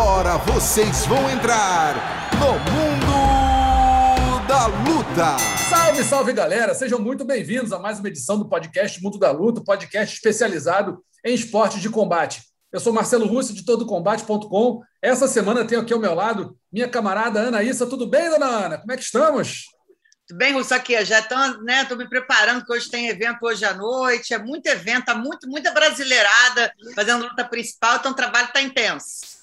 Agora vocês vão entrar no Mundo da Luta. Salve, salve galera! Sejam muito bem-vindos a mais uma edição do podcast Mundo da Luta, podcast especializado em esportes de combate. Eu sou Marcelo Russo, de todocombate.com. Essa semana tenho aqui ao meu lado minha camarada Ana Issa. Tudo bem, dona Ana? Como é que estamos? Tudo bem, Russo? Aqui, já estou né, me preparando, que hoje tem evento hoje à noite, é muito evento, tá muito, muita brasileirada fazendo luta principal, então o trabalho está intenso.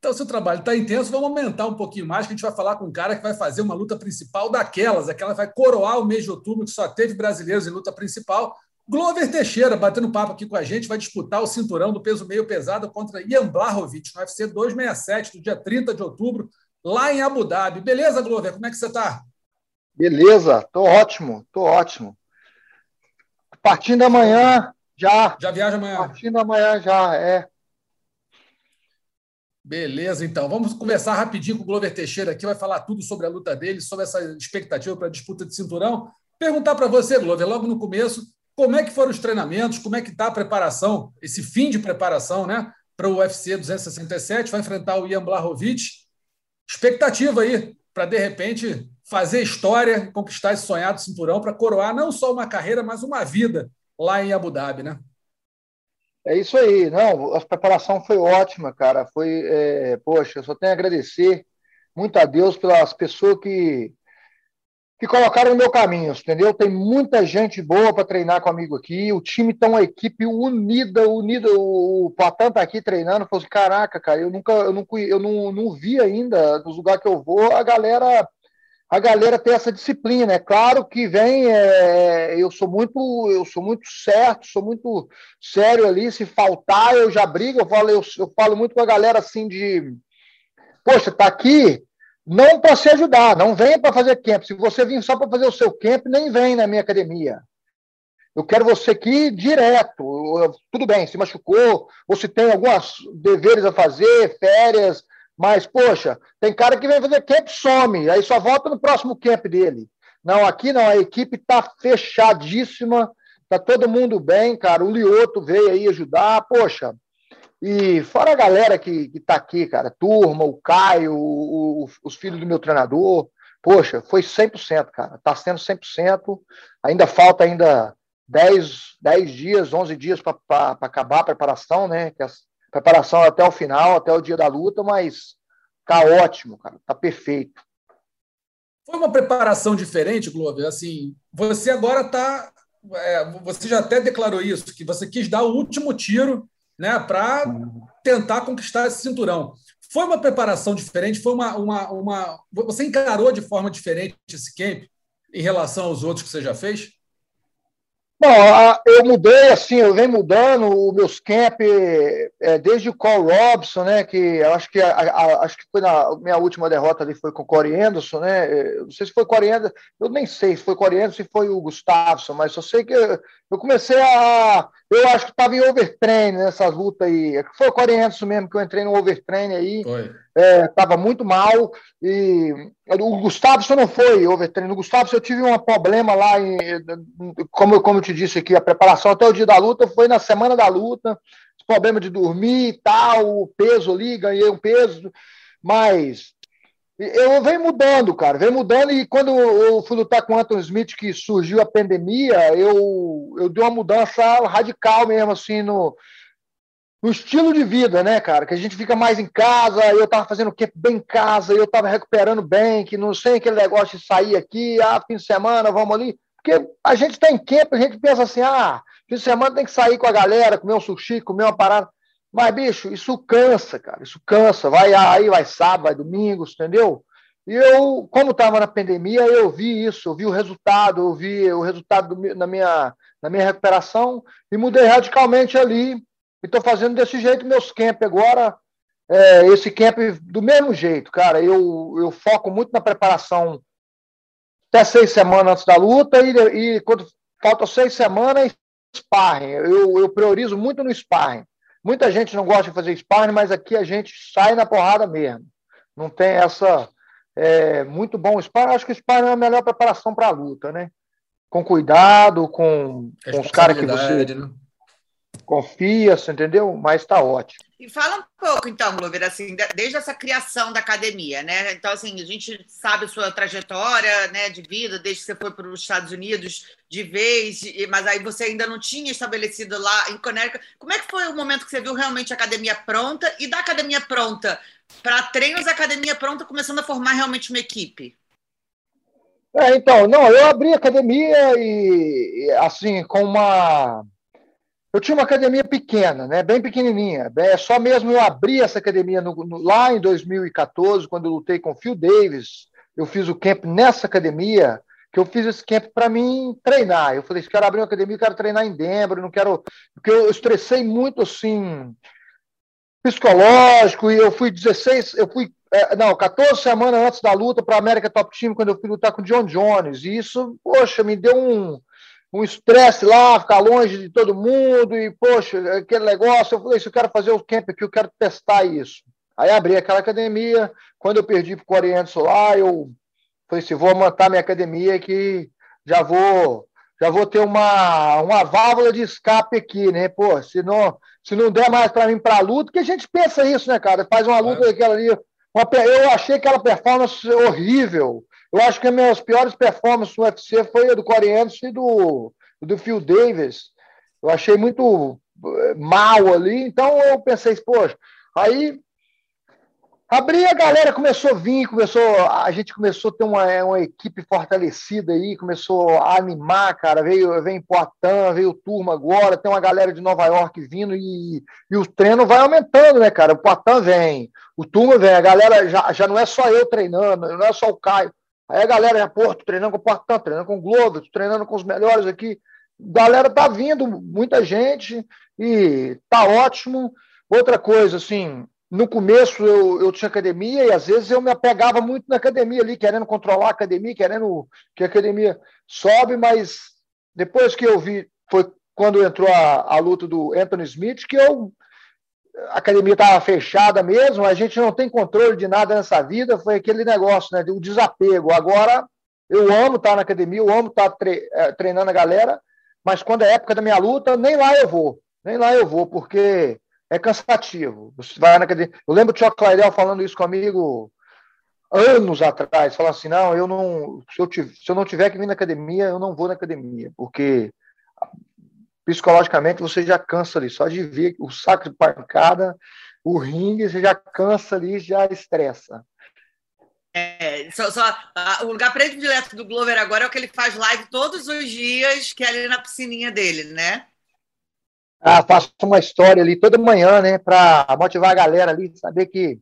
Então, se o trabalho está intenso, vamos aumentar um pouquinho mais, que a gente vai falar com um cara que vai fazer uma luta principal daquelas, aquela vai coroar o mês de outubro, que só teve brasileiros em luta principal. Glover Teixeira, batendo papo aqui com a gente, vai disputar o cinturão do peso meio pesado contra Ian Blachowicz, no UFC 267, do dia 30 de outubro, lá em Abu Dhabi. Beleza, Glover? Como é que você está? Beleza, tô ótimo, tô ótimo. Partindo amanhã, já. Já viaja amanhã? Partindo amanhã, já, é. Beleza, então. Vamos conversar rapidinho com o Glover Teixeira aqui, vai falar tudo sobre a luta dele, sobre essa expectativa para a disputa de cinturão. Perguntar para você, Glover, logo no começo, como é que foram os treinamentos, como é que está a preparação, esse fim de preparação, né, para o UFC 267, vai enfrentar o Ian Blachowicz. Expectativa aí para, de repente, fazer história conquistar esse sonhado cinturão para coroar não só uma carreira, mas uma vida lá em Abu Dhabi, né? É isso aí, não, a preparação foi ótima, cara, foi, é, poxa, eu só tenho a agradecer muito a Deus pelas pessoas que, que colocaram no meu caminho, entendeu? Tem muita gente boa para treinar comigo aqui, o time tá uma equipe unida, unida, o Patan tá aqui treinando, falou assim, caraca, cara, eu nunca, eu não, eu não, não vi ainda, nos lugares que eu vou, a galera a galera ter essa disciplina. É claro que vem, é, eu sou muito, eu sou muito certo, sou muito sério ali. Se faltar, eu já brigo. Eu falo, eu, eu falo muito com a galera assim de, poxa, tá aqui não para se ajudar, não vem para fazer camp. Se você vir só para fazer o seu camp, nem vem na minha academia. Eu quero você aqui direto. Tudo bem, se machucou, ou se tem alguns deveres a fazer, férias, mas, poxa, tem cara que vem fazer camp some, aí só volta no próximo camp dele. Não, aqui não, a equipe está fechadíssima, tá todo mundo bem, cara. O Lioto veio aí ajudar, poxa. E fora a galera que, que tá aqui, cara, turma, o Caio, o, o, os filhos do meu treinador, poxa, foi 100%, cara. Tá sendo 100%. Ainda falta ainda 10, 10 dias, 11 dias para acabar a preparação, né? Que as, preparação até o final, até o dia da luta, mas tá ótimo, cara, tá perfeito. Foi uma preparação diferente, Glover? Assim, você agora tá, é, você já até declarou isso, que você quis dar o último tiro, né, para tentar conquistar esse cinturão. Foi uma preparação diferente? Foi uma, uma, uma, você encarou de forma diferente esse camp em relação aos outros que você já fez? Bom, eu mudei, assim, eu venho mudando os meus camp é, desde o Cole Robson, né, que acho que, a, a, acho que foi na minha última derrota ali, foi com o Corey Anderson, né, eu não sei se foi Corey Anderson, eu nem sei se foi Corey Anderson, se foi o Gustafsson, mas só sei que eu, eu comecei a, eu acho que estava em overtrain nessas lutas aí, foi o Corey Anderson mesmo que eu entrei no overtrain aí, estava é, muito mal, e o Gustavo não foi overtrain, o Gustavo eu tive um problema lá, em, como, como eu te disse aqui, a preparação até o dia da luta foi na semana da luta, problema de dormir e tal, o peso ali, ganhei um peso, mas eu venho mudando, cara, venho mudando, e quando eu fui lutar com o Anthony Smith, que surgiu a pandemia, eu, eu dei uma mudança radical mesmo, assim, no, no estilo de vida, né, cara? Que a gente fica mais em casa, eu tava fazendo o quê? Bem em casa, eu tava recuperando bem, que não sei aquele negócio de sair aqui, ah, fim de semana, vamos ali. Porque a gente está em campo, a gente pensa assim, ah, fim de semana tem que sair com a galera, comer um sushi, comer uma parada. Mas, bicho, isso cansa, cara, isso cansa. Vai aí, vai sábado, vai domingo, entendeu? E eu, como estava na pandemia, eu vi isso, eu vi o resultado, eu vi o resultado do, na, minha, na minha recuperação e mudei radicalmente ali. E estou fazendo desse jeito meus camp agora. É, esse camp do mesmo jeito, cara. Eu, eu foco muito na preparação até seis semanas antes da luta e, e quando falta seis semanas, sparring. Eu, eu priorizo muito no sparring. Muita gente não gosta de fazer sparring, mas aqui a gente sai na porrada mesmo. Não tem essa. É, muito bom o sparring. Acho que o sparring é a melhor preparação para a luta, né? Com cuidado, com, com os caras que você. Né? Confia, entendeu? Mas está ótimo. E fala um pouco, então, Glover, assim, desde essa criação da academia, né? Então, assim, a gente sabe a sua trajetória né, de vida, desde que você foi para os Estados Unidos de vez, mas aí você ainda não tinha estabelecido lá em Connecticut. Como é que foi o momento que você viu realmente a academia pronta e da academia pronta para treinos, a academia pronta começando a formar realmente uma equipe? É, então, não, eu abri a academia e, assim, com uma eu tinha uma academia pequena, né, bem pequenininha. É só mesmo eu abrir essa academia no, no, lá em 2014, quando eu lutei com o Phil Davis. Eu fiz o camp nessa academia, que eu fiz esse camp para mim treinar. Eu falei, quero abrir uma academia, quero treinar em Denver, não quero. Porque eu estressei muito assim, psicológico, e eu fui 16, eu fui, é, não, 14 semanas antes da luta para a América Top Team, quando eu fui lutar com o John Jones. E isso, poxa, me deu um um estresse lá, ficar longe de todo mundo, e, poxa, aquele negócio. Eu falei, se eu quero fazer o camp aqui, eu quero testar isso. Aí abri aquela academia. Quando eu perdi para o Oriente Solar, eu falei assim, vou montar minha academia que já vou já vou ter uma, uma válvula de escape aqui, né? Pô, se não, se não der mais para mim para a luta, que a gente pensa isso, né, cara? Faz uma luta é. daquela ali. Uma, eu achei aquela performance horrível. Eu acho que as minhas piores performances no UFC foi a do Corey e do, do Phil Davis. Eu achei muito eh, mal ali, então eu pensei, poxa, aí abri a galera começou a vir, começou, a gente começou a ter uma, uma equipe fortalecida aí, começou a animar, cara, veio, veio Poitin, veio Turma agora, tem uma galera de Nova York vindo e, e o treino vai aumentando, né, cara, o Poitin vem, o Turma vem, a galera já, já não é só eu treinando, não é só o Caio, Aí a galera já, pô, tô treinando com o Portão, treinando com o Globo, treinando com os melhores aqui. Galera tá vindo, muita gente, e tá ótimo. Outra coisa, assim, no começo eu, eu tinha academia e às vezes eu me apegava muito na academia ali, querendo controlar a academia, querendo que a academia sobe, mas depois que eu vi, foi quando entrou a, a luta do Anthony Smith, que eu a academia estava fechada mesmo, a gente não tem controle de nada nessa vida, foi aquele negócio, né, o desapego. Agora, eu amo estar na academia, eu amo estar tre eh, treinando a galera, mas quando é época da minha luta, nem lá eu vou, nem lá eu vou, porque é cansativo. Você vai na academia. Eu lembro o Tio Clairel falando isso comigo anos atrás, falando assim, não, eu não, se eu, se eu não tiver que vir na academia, eu não vou na academia, porque psicologicamente você já cansa ali, só de ver o saco de pancada, o ringue, você já cansa ali, já estressa. É, só, só a, o lugar predileto do Glover agora é o que ele faz live todos os dias, que é ali na piscininha dele, né? Ah, faço uma história ali toda manhã, né, para motivar a galera ali, saber que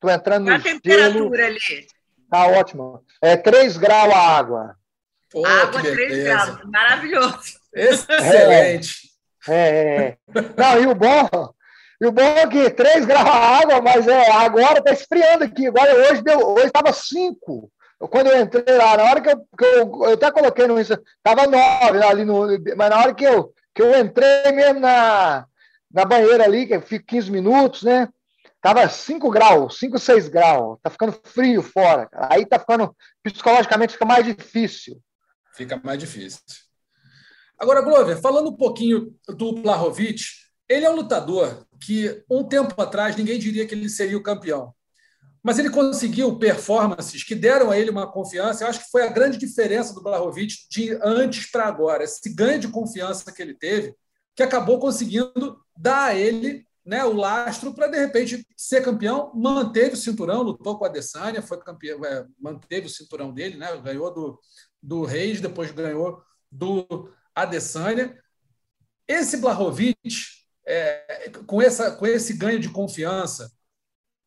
tô entrando Qual no a temperatura ali? Tá ótimo. É 3 graus a água. Pô, água 3 graus, maravilhoso. Excelente. É, é, é. Não, e o bom, e o bom é que 3 graus a água, mas é, agora está esfriando aqui. Agora hoje deu, hoje estava 5. Quando eu entrei lá, na hora que eu, que eu, eu até coloquei no Insta, estava 9 ali no. Mas na hora que eu, que eu entrei mesmo na, na banheira ali, que eu fico 15 minutos, né? Tava 5 graus, 5, 6 graus. Tá ficando frio fora. Cara. Aí tá ficando, psicologicamente, fica mais difícil. Fica mais difícil. Agora, Glover, falando um pouquinho do Blahovic, ele é um lutador que um tempo atrás ninguém diria que ele seria o campeão. Mas ele conseguiu performances que deram a ele uma confiança. Eu acho que foi a grande diferença do Blahovic de antes para agora. Esse ganho de confiança que ele teve, que acabou conseguindo dar a ele né, o lastro para, de repente, ser campeão. Manteve o cinturão, lutou com a Adesanya, foi campeão, é, manteve o cinturão dele, né, ganhou do, do Reis, depois ganhou do Adesanya. Esse Blahovic, é, com, essa, com esse ganho de confiança,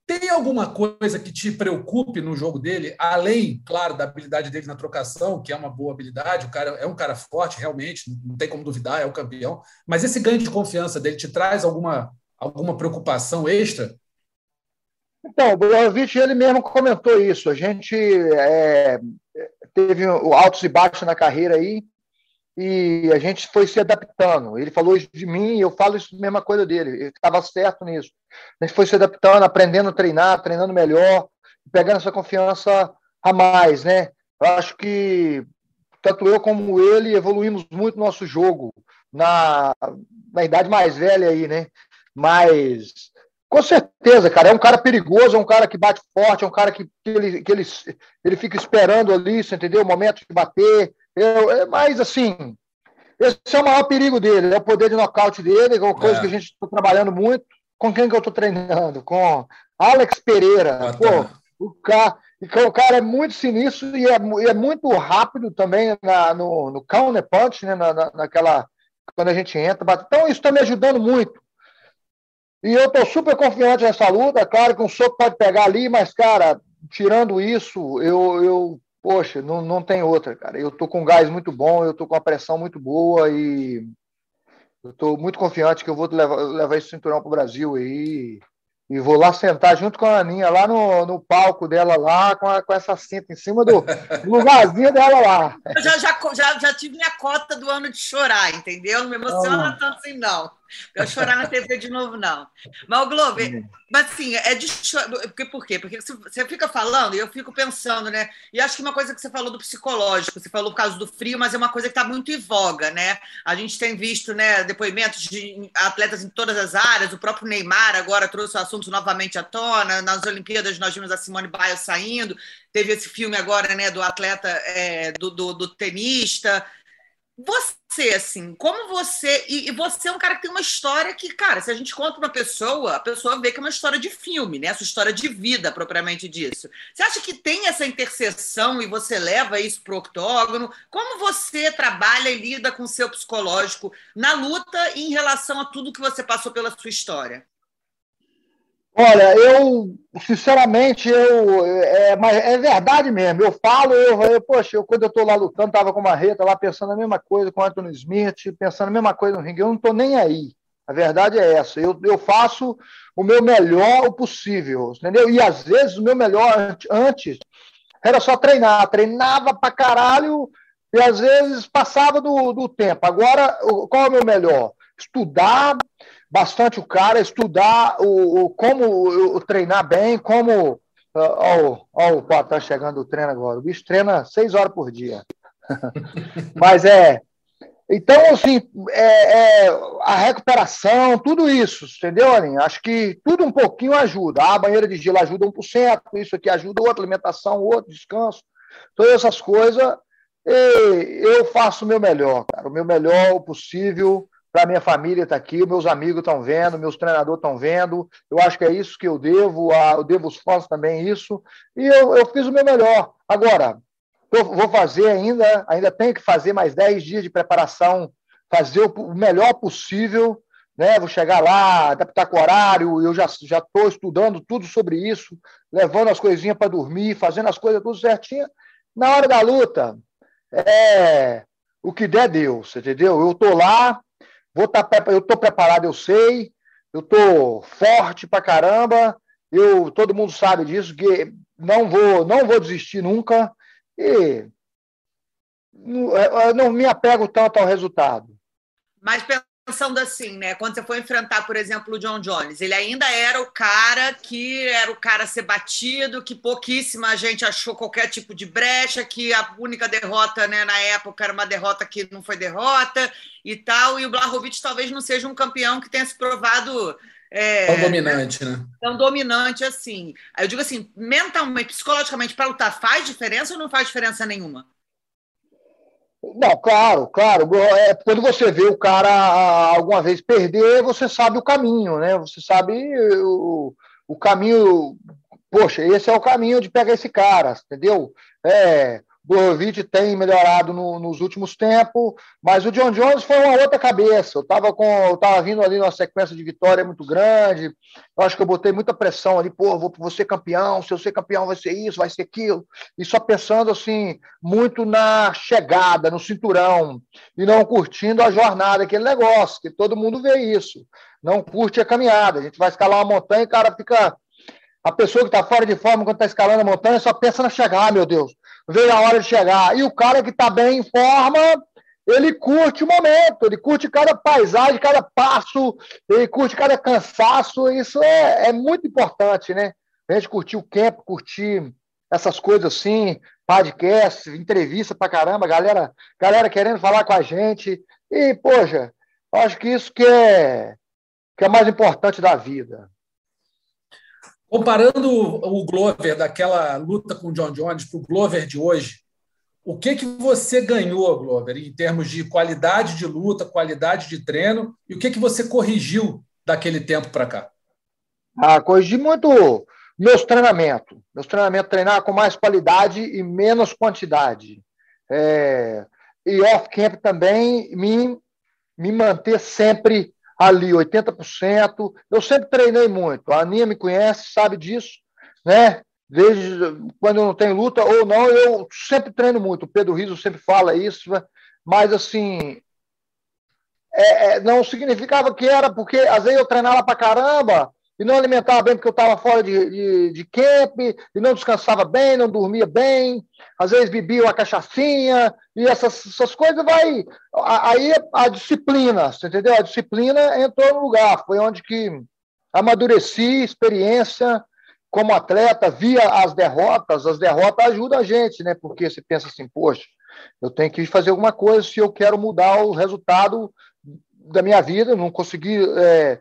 tem alguma coisa que te preocupe no jogo dele, além, claro, da habilidade dele na trocação, que é uma boa habilidade, o cara é um cara forte, realmente, não tem como duvidar, é o campeão. Mas esse ganho de confiança dele te traz alguma, alguma preocupação extra? Então, o Blahovic, ele mesmo comentou isso. A gente é, teve altos e baixos na carreira aí, e a gente foi se adaptando. Ele falou isso de mim e eu falo isso mesma coisa dele. Ele estava certo nisso. A gente foi se adaptando, aprendendo a treinar, treinando melhor, pegando essa confiança a mais, né? Eu acho que tanto eu como ele evoluímos muito no nosso jogo. na, na idade mais velha aí, né? Mas com certeza, cara, é um cara perigoso, é um cara que bate forte, é um cara que, que, ele, que ele, ele fica esperando ali, você entendeu? O momento de bater. É, mas, assim, esse é o maior perigo dele, é o poder de nocaute dele, é uma coisa é. que a gente está trabalhando muito. Com quem que eu estou treinando? Com Alex Pereira. Ah, tá. Pô, o cara, o cara é muito sinistro e é, e é muito rápido também na, no, no counter punch, né? Na, na, naquela. Quando a gente entra. Então, isso está me ajudando muito. E eu estou super confiante nessa luta. Claro que um soco pode pegar ali, mas, cara, tirando isso, eu, eu poxa, não, não tem outra, cara. Eu estou com um gás muito bom, eu estou com uma pressão muito boa e eu estou muito confiante que eu vou levar, levar esse cinturão para o Brasil aí. E vou lá sentar junto com a Aninha, lá no, no palco dela, lá, com, a, com essa cinta em cima do, lugarzinho dela lá. Eu já, já, já, já tive minha cota do ano de chorar, entendeu? Não me emociona tanto assim, não. Eu chorar na TV de novo, não. Mas, o Glover, uhum. mas assim, é de chorar. Por, por quê? Porque você fica falando e eu fico pensando, né? E acho que uma coisa que você falou do psicológico, você falou por causa do frio, mas é uma coisa que está muito em voga, né? A gente tem visto né, depoimentos de atletas em todas as áreas, o próprio Neymar agora trouxe o assunto novamente à tona. Nas Olimpíadas nós vimos a Simone Biles saindo, teve esse filme agora né, do atleta, é, do, do, do tenista. Você, assim, como você. E, você é um cara que tem uma história que, cara, se a gente conta uma pessoa, a pessoa vê que é uma história de filme, né? Essa história de vida, propriamente disso. Você acha que tem essa interseção e você leva isso para o octógono? Como você trabalha e lida com o seu psicológico na luta em relação a tudo que você passou pela sua história? Olha, eu, sinceramente, eu, é, mas é verdade mesmo. Eu falo, eu, eu poxa, eu, quando eu estou lá lutando, estava com uma reta lá pensando a mesma coisa com o Anthony Smith, pensando a mesma coisa no ringue. Eu não estou nem aí. A verdade é essa. Eu, eu faço o meu melhor possível, entendeu? E às vezes o meu melhor antes era só treinar. Treinava pra caralho e às vezes passava do, do tempo. Agora, qual é o meu melhor? Estudar, bastante o cara, estudar o, o como o, treinar bem, como. Olha o Pó, tá chegando o treino agora. O bicho treina seis horas por dia. Mas é. Então, assim, é, é, a recuperação, tudo isso, entendeu, Aline? Acho que tudo um pouquinho ajuda. A banheira de gelo ajuda 1%, isso aqui ajuda outra, alimentação, outro, descanso. Todas essas coisas, eu faço o meu melhor, cara, o meu melhor possível para minha família estar tá aqui, meus amigos estão vendo, meus treinadores estão vendo. Eu acho que é isso que eu devo, eu devo os fãs também isso. E eu, eu fiz o meu melhor. Agora, vou fazer ainda, ainda tenho que fazer mais 10 dias de preparação, fazer o melhor possível. Né? Vou chegar lá, adaptar com o horário, eu já estou estudando tudo sobre isso, levando as coisinhas para dormir, fazendo as coisas tudo certinho. Na hora da luta, é o que der Deus, entendeu? Eu estou lá, Vou tá, eu estou preparado, eu sei. Eu estou forte pra caramba. Eu, todo mundo sabe disso, que não vou, não vou desistir nunca. E não, não me apego tanto ao resultado. Mas pensando assim, né? Quando você foi enfrentar, por exemplo, o John Jones, ele ainda era o cara que era o cara a ser batido, que pouquíssima gente achou qualquer tipo de brecha, que a única derrota, né, na época era uma derrota que não foi derrota e tal. E o Blahovic talvez não seja um campeão que tenha se provado é, tão dominante, né? Tão dominante assim. Eu digo assim, mentalmente, psicologicamente, para lutar, faz diferença ou não faz diferença nenhuma? Não, claro, claro. É, quando você vê o cara alguma vez perder, você sabe o caminho, né? Você sabe o, o caminho. Poxa, esse é o caminho de pegar esse cara, entendeu? É, Borovic tem melhorado no, nos últimos tempos, mas o John Jones foi uma outra cabeça. Eu estava com, eu tava vindo ali numa sequência de vitória muito grande. Eu acho que eu botei muita pressão ali, pô, vou, vou ser campeão, se eu ser campeão vai ser isso, vai ser aquilo. E só pensando assim, muito na chegada, no cinturão, e não curtindo a jornada, aquele negócio, que todo mundo vê isso. Não curte a caminhada. A gente vai escalar uma montanha e o cara fica a pessoa que está fora de forma quando está escalando a montanha só pensa na chegar, meu Deus veio a hora de chegar. E o cara que está bem em forma, ele curte o momento, ele curte cada paisagem, cada passo, ele curte cada cansaço. Isso é, é muito importante, né? A gente curtir o camp, curtir essas coisas assim, podcast, entrevista pra caramba, galera, galera querendo falar com a gente. E, poxa, acho que isso que é, que é mais importante da vida. Comparando o Glover daquela luta com o John Jones para o Glover de hoje, o que, que você ganhou, Glover, em termos de qualidade de luta, qualidade de treino, e o que, que você corrigiu daquele tempo para cá? Ah, corrigi muito meus treinamentos. Meus treinamentos treinar com mais qualidade e menos quantidade. É, e off-camp também me, me manter sempre ali, 80%. Eu sempre treinei muito. A Aninha me conhece, sabe disso, né? Desde quando eu não tenho luta ou não, eu sempre treino muito. O Pedro Riso sempre fala isso, mas assim, é, é, não significava que era porque às vezes eu treinava pra caramba e não alimentava bem porque eu estava fora de, de, de, camp, e não descansava bem, não dormia bem, às vezes bebia uma cachaçinha, e essas, essas coisas vai. Aí a disciplina, entendeu? A disciplina entrou no lugar, foi onde que amadureci, experiência como atleta, via as derrotas, as derrotas ajudam a gente, né? Porque você pensa assim, poxa, eu tenho que fazer alguma coisa se eu quero mudar o resultado da minha vida, não consegui. É,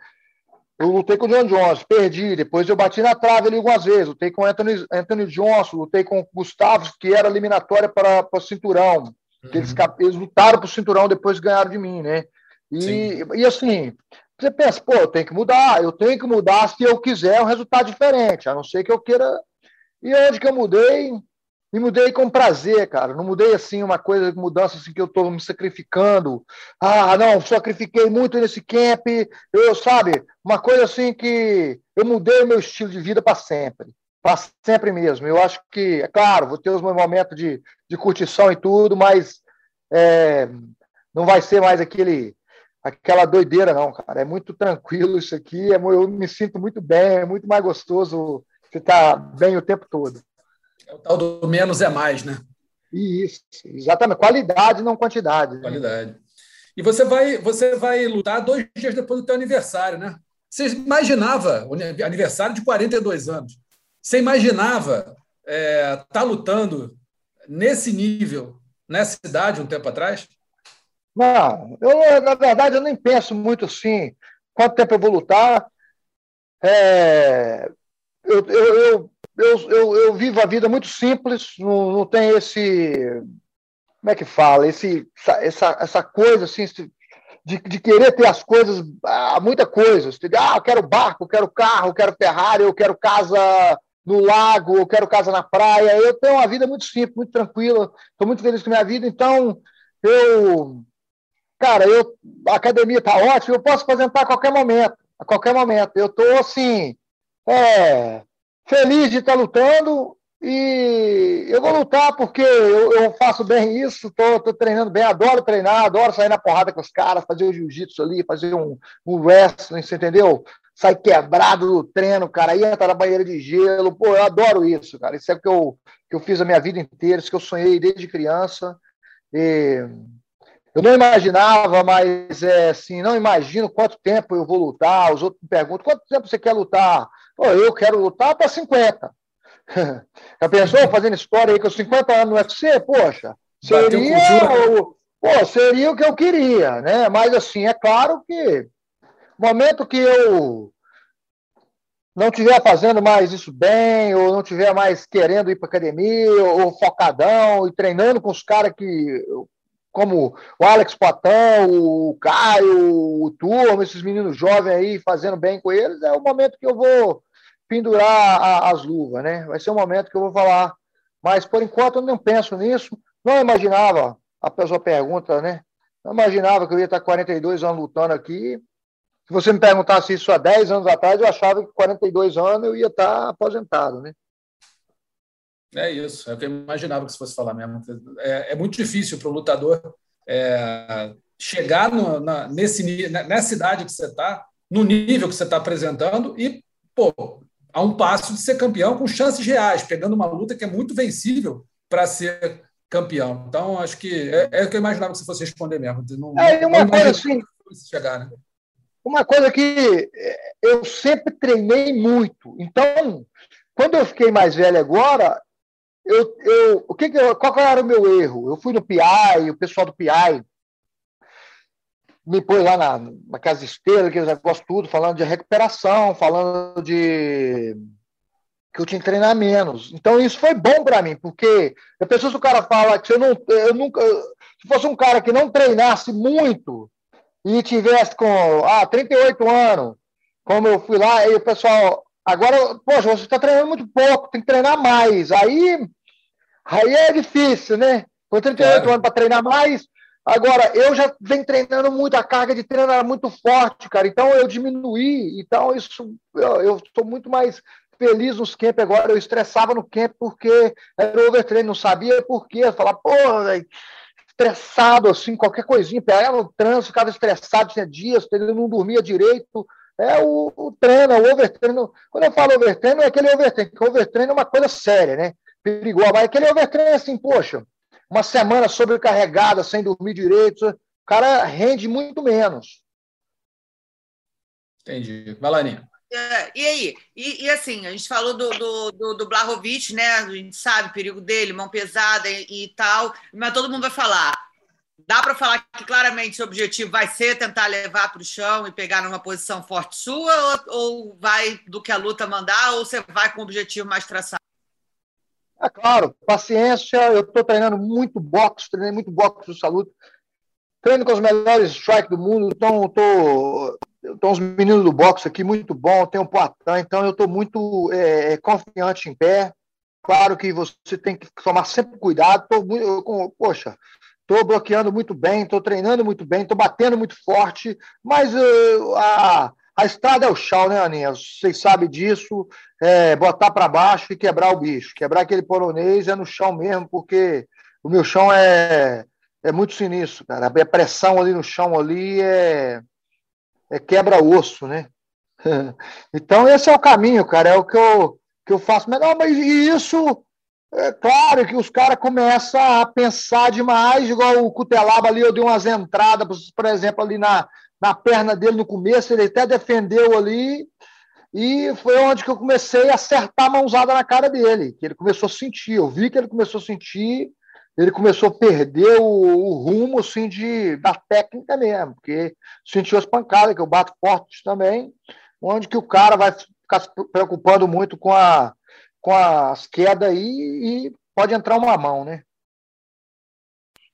eu lutei com o John Jones, perdi. Depois eu bati na trave ali algumas vezes. Lutei com o Anthony, Anthony Johnson, lutei com o Gustavo, que era eliminatória para o cinturão. Uhum. Eles, eles lutaram para o cinturão, depois ganharam de mim, né? E, e assim, você pensa, pô, eu tenho que mudar, eu tenho que mudar se eu quiser um resultado diferente, a não ser que eu queira. E onde que eu mudei? Me mudei com prazer, cara. Não mudei assim uma coisa, mudança assim que eu estou me sacrificando. Ah, não, sacrifiquei muito nesse camp. Eu, sabe, uma coisa assim que eu mudei o meu estilo de vida para sempre. Para sempre mesmo. Eu acho que, é claro, vou ter os meus momentos de, de curtição e tudo, mas é, não vai ser mais aquele aquela doideira, não, cara. É muito tranquilo isso aqui. É, eu me sinto muito bem, é muito mais gostoso ficar bem o tempo todo. É o tal do menos é mais, né? Isso, exatamente. Qualidade, não quantidade. Né? Qualidade. E você vai, você vai lutar dois dias depois do teu aniversário, né? Você imaginava, aniversário de 42 anos, você imaginava estar é, tá lutando nesse nível, nessa idade, um tempo atrás? Não, eu, na verdade, eu nem penso muito assim, quanto tempo eu vou lutar. É, eu, eu, eu eu, eu, eu vivo a vida muito simples, não, não tem esse. Como é que fala? Esse, essa, essa coisa assim, de, de querer ter as coisas, ah, muita coisa. Ah, eu quero barco, eu quero carro, eu quero Ferrari, eu quero casa no lago, eu quero casa na praia. Eu tenho uma vida muito simples, muito tranquila, estou muito feliz com a minha vida, então eu. Cara, eu, a academia está ótima, eu posso aposentar a qualquer momento, a qualquer momento. Eu estou assim, é, feliz de estar lutando e eu vou lutar porque eu, eu faço bem isso, estou treinando bem, adoro treinar, adoro sair na porrada com os caras, fazer o jiu-jitsu ali, fazer um, um wrestling, você entendeu? Sair quebrado do treino, cara, ir entrar na banheira de gelo, pô, eu adoro isso, cara. Isso é o que eu, que eu fiz a minha vida inteira, isso que eu sonhei desde criança. E eu não imaginava, mas é assim, não imagino quanto tempo eu vou lutar. Os outros me perguntam: quanto tempo você quer lutar? Pô, eu quero lutar para 50. Já pensou fazendo história aí com 50 anos no UFC? Poxa, seria o, pô, seria o que eu queria, né? Mas assim, é claro que no momento que eu não estiver fazendo mais isso bem, ou não estiver mais querendo ir para academia, ou, focadão, e treinando com os caras que como o Alex Potão, o Caio, o Turma, esses meninos jovens aí fazendo bem com eles, é o momento que eu vou pendurar a, as luvas, né? Vai ser o momento que eu vou falar. Mas por enquanto eu não penso nisso. Não imaginava, a pessoa pergunta, né? Não imaginava que eu ia estar 42 anos lutando aqui. Se você me perguntasse isso há 10 anos atrás, eu achava que 42 anos eu ia estar aposentado, né? É isso, é o que eu imaginava que você fosse falar mesmo. É, é muito difícil para o lutador é, chegar no, na, nesse, nessa idade que você está, no nível que você está apresentando e, pô, a um passo de ser campeão com chances reais, pegando uma luta que é muito vencível para ser campeão. Então, acho que é, é, o que eu imaginava que você fosse responder mesmo. Não, é, uma coisa assim, chegar, né? Uma coisa que eu sempre treinei muito. Então, quando eu fiquei mais velho agora, eu, eu, o que, que eu, qual era o meu erro? Eu fui no PI, o pessoal do PI. Me pôs lá na, na casa esteira, aqueles negócios tudo, falando de recuperação, falando de que eu tinha que treinar menos. Então isso foi bom para mim, porque a pessoa se o cara fala que eu não, eu nunca, se fosse um cara que não treinasse muito e tivesse com ah, 38 anos, como eu fui lá, e o pessoal, agora, poxa, você está treinando muito pouco, tem que treinar mais. Aí, aí é difícil, né? Com 38 claro. anos para treinar mais, Agora, eu já venho treinando muito, a carga de treino era muito forte, cara. Então, eu diminuí. Então, isso eu estou muito mais feliz nos camp agora. Eu estressava no camp porque era overtraining, não sabia por quê. Eu falava, pô, véio, estressado, assim, qualquer coisinha. Pegava no trânsito, ficava estressado, tinha dias, não dormia direito. É o, o treino, o overtreino. Quando eu falo overtreino, é aquele overtreino, porque overtreino é uma coisa séria, né? Perigosa. Mas aquele overtreino é assim, poxa uma semana sobrecarregada, sem dormir direito, o cara rende muito menos. Entendi. Vai lá, Ninha. É, e aí? E, e, assim, a gente falou do, do, do, do Blahovic, né? A gente sabe o perigo dele, mão pesada e, e tal, mas todo mundo vai falar. Dá para falar que claramente seu objetivo vai ser tentar levar para o chão e pegar numa posição forte sua, ou, ou vai do que a luta mandar, ou você vai com o objetivo mais traçado? É claro, paciência. Eu estou treinando muito boxe, treinei muito boxe do saúde. Treino com os melhores strikes do mundo. Então, estou. Estão os meninos do boxe aqui muito bom, tem um Poitin, então eu estou muito é, é, confiante em pé. Claro que você tem que tomar sempre cuidado. Tô muito, com, poxa, estou bloqueando muito bem, estou treinando muito bem, estou batendo muito forte, mas uh, a, a estrada é o chão, né, Aninha? Vocês sabem disso. É, botar para baixo e quebrar o bicho. Quebrar aquele polonês é no chão mesmo, porque o meu chão é, é muito sinistro, cara. A pressão ali no chão ali é, é quebra-osso, né? Então, esse é o caminho, cara. É o que eu, que eu faço. Mas, não, mas isso, é claro que os caras começam a pensar demais, igual o Cutelaba ali, eu dei umas entradas, por exemplo, ali na, na perna dele no começo, ele até defendeu ali, e foi onde que eu comecei a acertar a mãozada na cara dele, que ele começou a sentir, eu vi que ele começou a sentir, ele começou a perder o, o rumo, assim, de, da técnica mesmo, porque sentiu as pancadas, que eu bato forte também, onde que o cara vai ficar se preocupando muito com, a, com as quedas aí e pode entrar uma mão, né?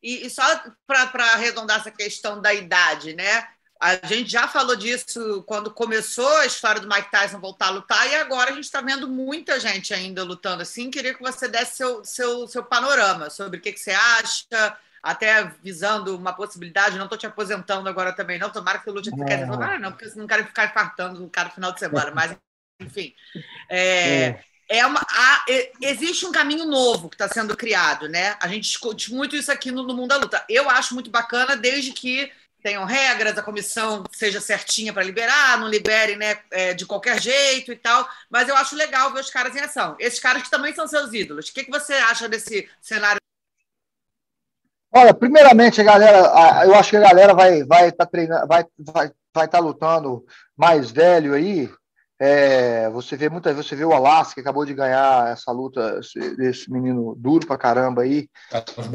E, e só para arredondar essa questão da idade, né? A gente já falou disso quando começou a história do Mike Tyson voltar a lutar, e agora a gente está vendo muita gente ainda lutando assim. Queria que você desse seu, seu, seu panorama sobre o que, que você acha, até visando uma possibilidade. Não estou te aposentando agora também, não. Tomara que o lute dizendo, ah, não, porque você não quero ficar infartando no cara no final de semana, mas enfim. É, é. é uma, há, existe um caminho novo que está sendo criado, né? A gente discute muito isso aqui no, no Mundo da Luta. Eu acho muito bacana, desde que tenham regras, a comissão seja certinha para liberar, não libere né, é, de qualquer jeito e tal. Mas eu acho legal ver os caras em ação. Esses caras que também são seus ídolos. O que, que você acha desse cenário? Olha, primeiramente, a galera, eu acho que a galera vai vai estar tá treinando, vai vai vai estar tá lutando mais velho aí. É, você vê muitas vezes, você vê o Alasca que acabou de ganhar essa luta desse menino duro pra caramba aí.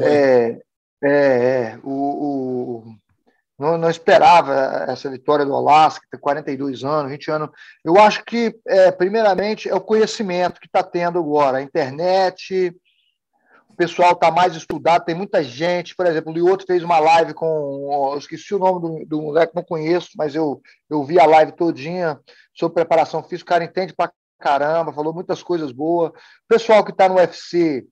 É, é, é, o, o não, não, esperava essa vitória do Alasca, tem 42 anos, 20 anos. Eu acho que, é, primeiramente, é o conhecimento que está tendo agora, a internet, o pessoal está mais estudado, tem muita gente. Por exemplo, o Lioto fez uma live com. Eu esqueci o nome do, do moleque, não conheço, mas eu, eu vi a live todinha sobre preparação física. O cara entende pra caramba, falou muitas coisas boas. O pessoal que está no UFC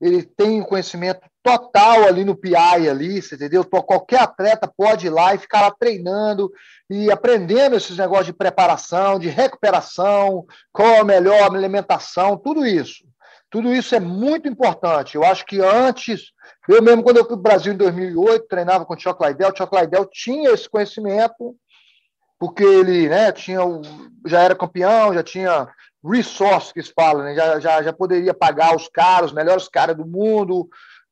ele tem conhecimento total ali no PI ali, você entendeu? Qualquer atleta pode ir lá e ficar lá treinando e aprendendo esses negócios de preparação, de recuperação, qual a melhor alimentação, tudo isso. Tudo isso é muito importante. Eu acho que antes, eu mesmo quando eu fui para o Brasil em 2008, treinava com o Chuck Liddell, o Chuck Liddell tinha esse conhecimento, porque ele né, tinha, já era campeão, já tinha resource que se fala, né? já, já, já poderia pagar os caras, os melhores caras do mundo,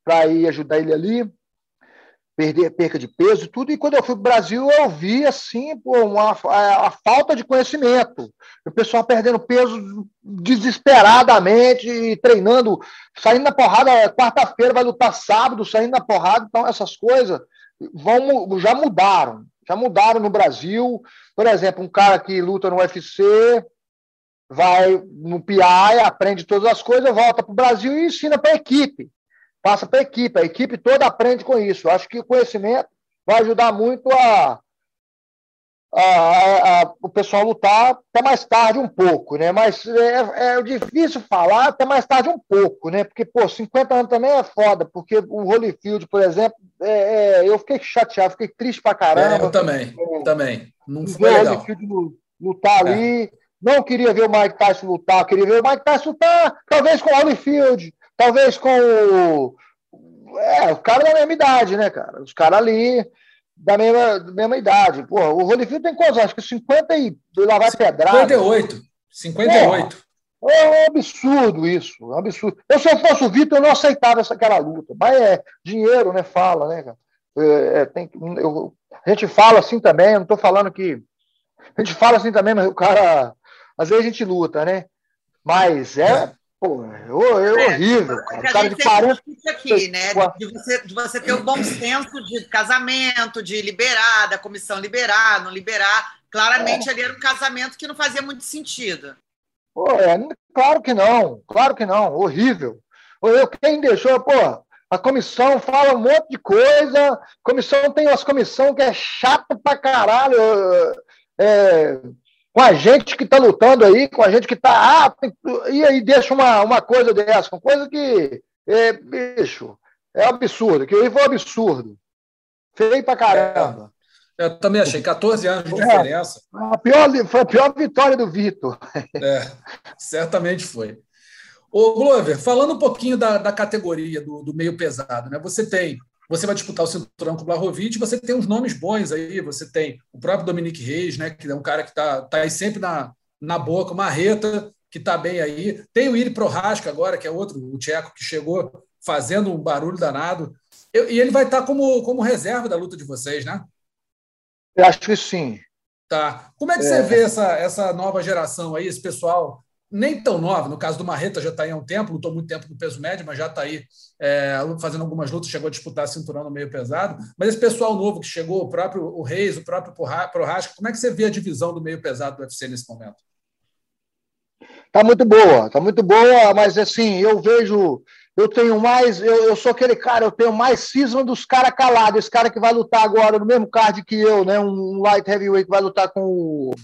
para ir ajudar ele ali, perder perca de peso e tudo. E quando eu fui para o Brasil, eu vi assim, pô, uma, a, a, falta de conhecimento. O pessoal perdendo peso desesperadamente, treinando, saindo na porrada, quarta-feira vai lutar sábado, saindo na porrada, então essas coisas. vão, já mudaram. Já mudaram no Brasil. Por exemplo, um cara que luta no UFC vai no PI, aprende todas as coisas, volta para o Brasil e ensina para a equipe. Passa para a equipe. A equipe toda aprende com isso. Eu acho que o conhecimento vai ajudar muito a, a, a, o pessoal lutar até mais tarde um pouco, né? Mas é, é, difícil falar até mais tarde um pouco, né? Porque, pô, 50 anos também é foda, porque o Holyfield, por exemplo, é, é, eu fiquei chateado, fiquei triste pra caramba. É, eu também, também. Não foi legal. O Holyfield lutar é. ali. Não queria ver o Mike Tyson lutar, queria ver o Mike Tyson lutar, talvez com o Holyfield, talvez com o. É, o cara da mesma idade, né, cara? Os caras ali da mesma, da mesma idade. Porra, o Holyfield tem quantos? Acho que 50 e lá vai pedrada. 58. 58. É um absurdo isso, é um absurdo. Eu, se eu fosse o Vitor, eu não aceitava essa, aquela luta. Mas é dinheiro, né? Fala, né, cara? É, é, tem, eu, a gente fala assim também, eu não estou falando que. A gente fala assim também, mas o cara. Às vezes a gente luta, né? Mas é, Pô, é, é horrível. Cara. cara de 40... Isso aqui, né? De você, de você ter o bom senso de casamento, de liberar, da comissão liberar, não liberar. Claramente é. ali era um casamento que não fazia muito sentido. Pô, é, claro que não, claro que não, horrível. Eu, quem deixou, pô, a comissão fala um monte de coisa, a comissão tem umas comissão que é chato pra caralho. É, com a gente que está lutando aí, com a gente que está. Ah, e aí deixa uma, uma coisa dessa, uma coisa que. É, bicho, é absurdo, que aí foi um absurdo. Feio pra caramba. É, eu também achei, 14 anos de é, diferença. A pior, foi a pior vitória do Vitor. É, certamente foi. Ô, Glover, falando um pouquinho da, da categoria do, do meio pesado, né? Você tem você vai disputar o cinturão com o Blahovic, você tem uns nomes bons aí, você tem o próprio Dominique Reis, né, que é um cara que está tá aí sempre na, na boca, o Marreta, que está bem aí. Tem o Iri Prohaska agora, que é outro, o tcheco, que chegou fazendo um barulho danado. Eu, e ele vai estar tá como, como reserva da luta de vocês, né? Eu acho que sim. Tá. Como é que é. você vê essa, essa nova geração aí, esse pessoal nem tão nova. No caso do Marreta, já está aí há um tempo, lutou muito tempo no peso médio, mas já está aí é, fazendo algumas lutas, chegou a disputar cinturão no meio pesado. Mas esse pessoal novo que chegou, o próprio o Reis, o próprio Prohaska, como é que você vê a divisão do meio pesado do UFC nesse momento? Tá muito boa, tá muito boa, mas assim, eu vejo, eu tenho mais, eu, eu sou aquele cara, eu tenho mais cisma dos caras calados, esse cara que vai lutar agora no mesmo card que eu, né, um light heavyweight que vai lutar com o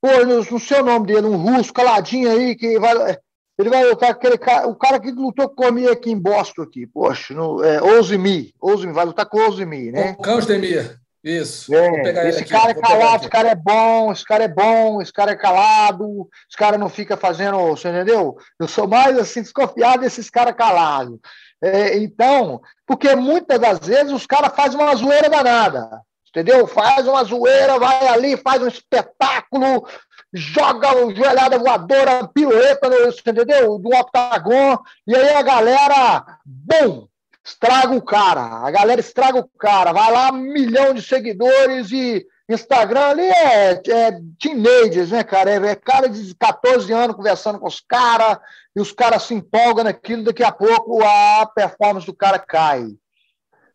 Pô, não, não sei o nome dele, um russo caladinho aí, que vai. Ele vai lutar com aquele cara, o cara que lutou comigo aqui em Boston, aqui, poxa, no, é, Ozimi, Ozimi, vai lutar com Ozimi, né? O Cãos Demir, isso. É, esse aqui, cara é calado, esse cara é bom, esse cara é bom, esse cara é calado, esse cara não fica fazendo, você entendeu? Eu sou mais assim, desconfiado desses caras calados. É, então, porque muitas das vezes os caras fazem uma zoeira danada entendeu? Faz uma zoeira, vai ali, faz um espetáculo, joga o joelhada voadora, pirueta, entendeu? Do octagon, e aí a galera, bum, estraga o cara. A galera estraga o cara. Vai lá, milhão de seguidores e Instagram ali é, é teenagers, né, cara? É, é, cara de 14 anos conversando com os caras, e os caras se empolgam naquilo, daqui a pouco a performance do cara cai.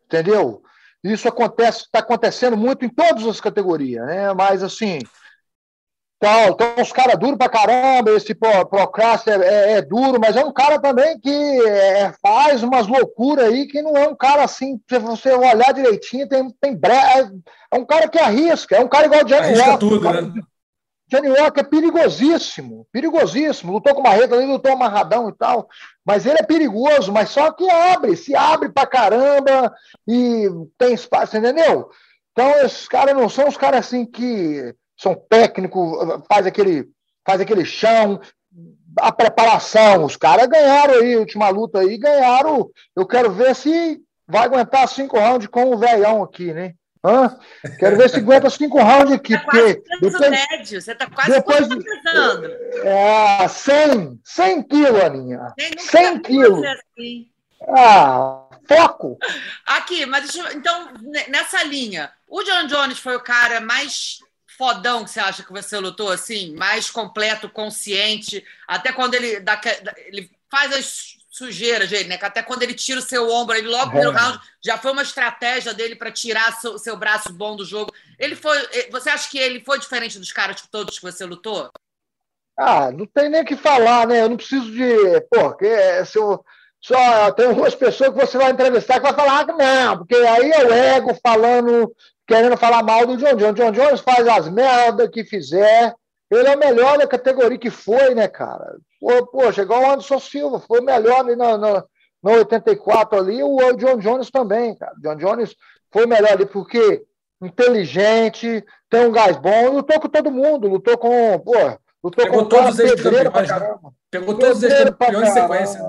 Entendeu? Isso acontece, está acontecendo muito em todas as categorias, né? Mas assim, então, então os caras duros pra caramba, esse Procraster é, é, é, duro, mas é um cara também que é, faz umas loucuras aí, que não é um cara assim, se você olhar direitinho, tem, tem bre... é um cara que arrisca, é um cara igual o Johnny Walker. Tudo, né? Johnny Walker é perigosíssimo, perigosíssimo. Lutou com o Marreta ali, lutou amarradão e tal. Mas ele é perigoso, mas só que abre, se abre pra caramba e tem espaço, entendeu? Então, esses caras não são os caras assim que são técnicos, faz aquele, faz aquele chão, a preparação. Os caras ganharam aí, última luta aí, ganharam. Eu quero ver se vai aguentar cinco rounds com o velhão aqui, né? Hã? Quero ver se aguenta cinco rounds aqui. Tá porque depois, médio, você está quase depois, pesando. É, 100, 100 quilos, Aninha. 100 quilos. Assim. Ah, foco. Aqui, mas eu, então, nessa linha, o John Jones foi o cara mais fodão que você acha que você lutou assim? Mais completo, consciente, até quando ele, dá, ele faz as sujeira, gente, né? Até quando ele tira o seu ombro, ele logo no round já foi uma estratégia dele para tirar seu, seu braço bom do jogo. Ele foi. Eh, você acha que ele foi diferente dos caras todos que você lutou? Ah, não tem nem o que falar, né? Eu não preciso de. Pô, que, é, se eu, só tem algumas pessoas que você vai entrevistar que vai falar, ah, não, porque aí é o ego falando, querendo falar mal do John Jones. John Jones faz as merdas que fizer. Ele é o melhor da categoria que foi, né, cara? Pô, pô chegou o Anderson Silva, foi o melhor ali no, no, no 84 ali, o, o John Jones também, cara. John Jones foi melhor ali, porque inteligente, tem um gás bom, lutou com todo mundo, lutou com, pô, lutou Pegou com todos os ex-campeões, né? Pegou todos os ex-campeões em sequência.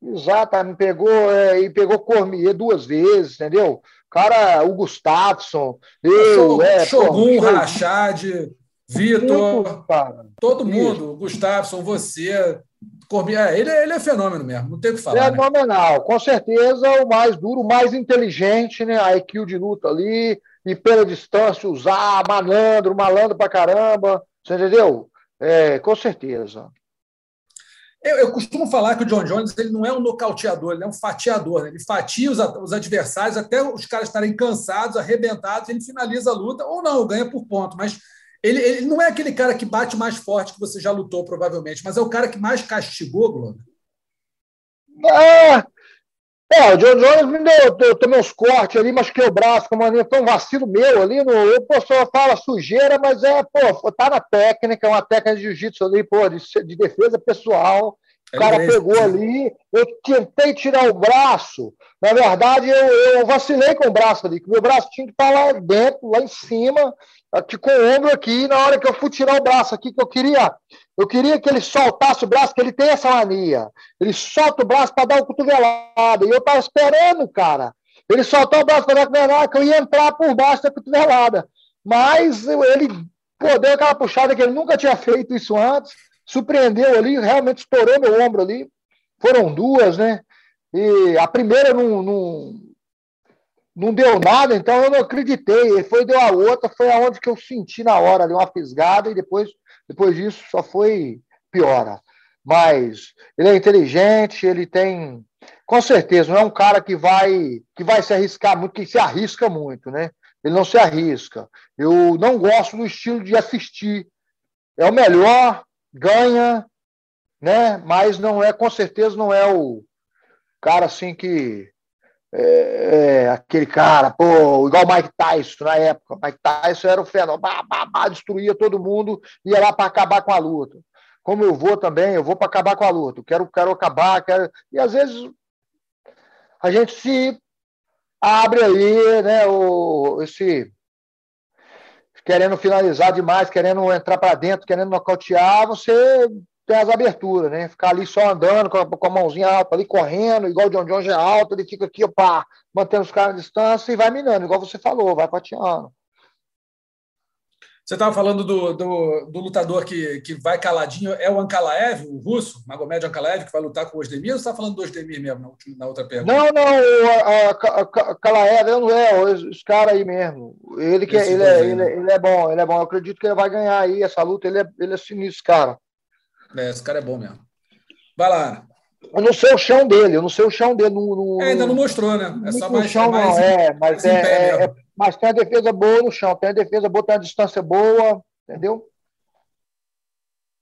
Exato, me pegou é, e pegou Cormier duas vezes, entendeu? Cara, o Gustafsson, eu, é, Shogun, Rachad, Vitor, todo mundo, Isso. Gustafsson, você, Cormier, é, ele, ele é fenômeno mesmo, não tem o que falar. É né? fenomenal, com certeza o mais duro, o mais inteligente, né? A IQ de luta ali, e pela distância usar, malandro, malandro pra caramba, você entendeu? É, com certeza. Eu, eu, costumo falar que o John Jones ele não é um nocauteador, ele é um fatiador. Né? Ele fatia os, os, adversários até os caras estarem cansados, arrebentados, ele finaliza a luta, ou não, ganha por ponto. Mas ele, ele não é aquele cara que bate mais forte que você já lutou, provavelmente, mas é o cara que mais castigou, Globo. Ah, é, o John Jones me deu, eu tomei uns cortes ali, machuquei o braço, como foi um vacilo meu ali. No, o pessoal fala sujeira, mas é, pô, tá na técnica, é uma técnica de jiu-jitsu ali, pô, de, de defesa pessoal. O cara é pegou ali, eu tentei tirar o braço. Na verdade, eu, eu vacilei com o braço ali, que meu braço tinha que estar lá dentro, lá em cima, aqui com o ombro aqui. Na hora que eu fui tirar o braço aqui, que eu queria, eu queria que ele soltasse o braço, que ele tem essa mania. Ele solta o braço para dar o cotovelada. E eu estava esperando, cara. Ele soltou o braço para dar a cotovelada, que eu ia entrar por baixo da cotovelada. Mas ele pô, deu aquela puxada que ele nunca tinha feito isso antes surpreendeu ali, realmente estourou meu ombro ali. Foram duas, né? E a primeira não, não, não deu nada, então eu não acreditei. E foi deu a outra, foi aonde que eu senti na hora ali uma fisgada e depois, depois disso só foi piora. Mas ele é inteligente, ele tem, com certeza, não é um cara que vai que vai se arriscar muito, que se arrisca muito, né? Ele não se arrisca. Eu não gosto do estilo de assistir. É o melhor, ganha, né? Mas não é, com certeza, não é o cara assim que é, é, aquele cara, pô, igual o Mike Tyson na época. Mike Tyson era o fenômeno, bah, bah, bah, destruía todo mundo, ia lá para acabar com a luta. Como eu vou também, eu vou para acabar com a luta. quero, quero acabar, quero. E às vezes a gente se abre aí, né, o, esse querendo finalizar demais, querendo entrar para dentro, querendo nocautear, você tem as aberturas, né? Ficar ali só andando com a, com a mãozinha alta, ali correndo, igual o John Jones é alto, ele fica aqui, opa, mantendo os caras à distância e vai minando, igual você falou, vai pateando. Você estava falando do, do, do, lutador que, que vai caladinho, é o Ankalaev, o russo, Magomed Ankalaev, que vai lutar com o Osdemir, ou você está falando do Osdemir mesmo, na, última, na outra pergunta? Não, não, o Ankalaev não é, os caras aí mesmo. Ele, que, ele, é, ele, ele, é bom, ele é bom. Eu acredito que ele vai ganhar aí essa luta, ele é, ele é sinistro, cara. É, esse cara é bom mesmo. Vai lá. Eu não sei o chão dele, eu não sei o chão dele. No, no... É, ainda não mostrou, né? É só mais, chão, é mais, não, é, mas é, é, é, mas tem a defesa boa no chão, tem a defesa boa, tem a distância boa, entendeu?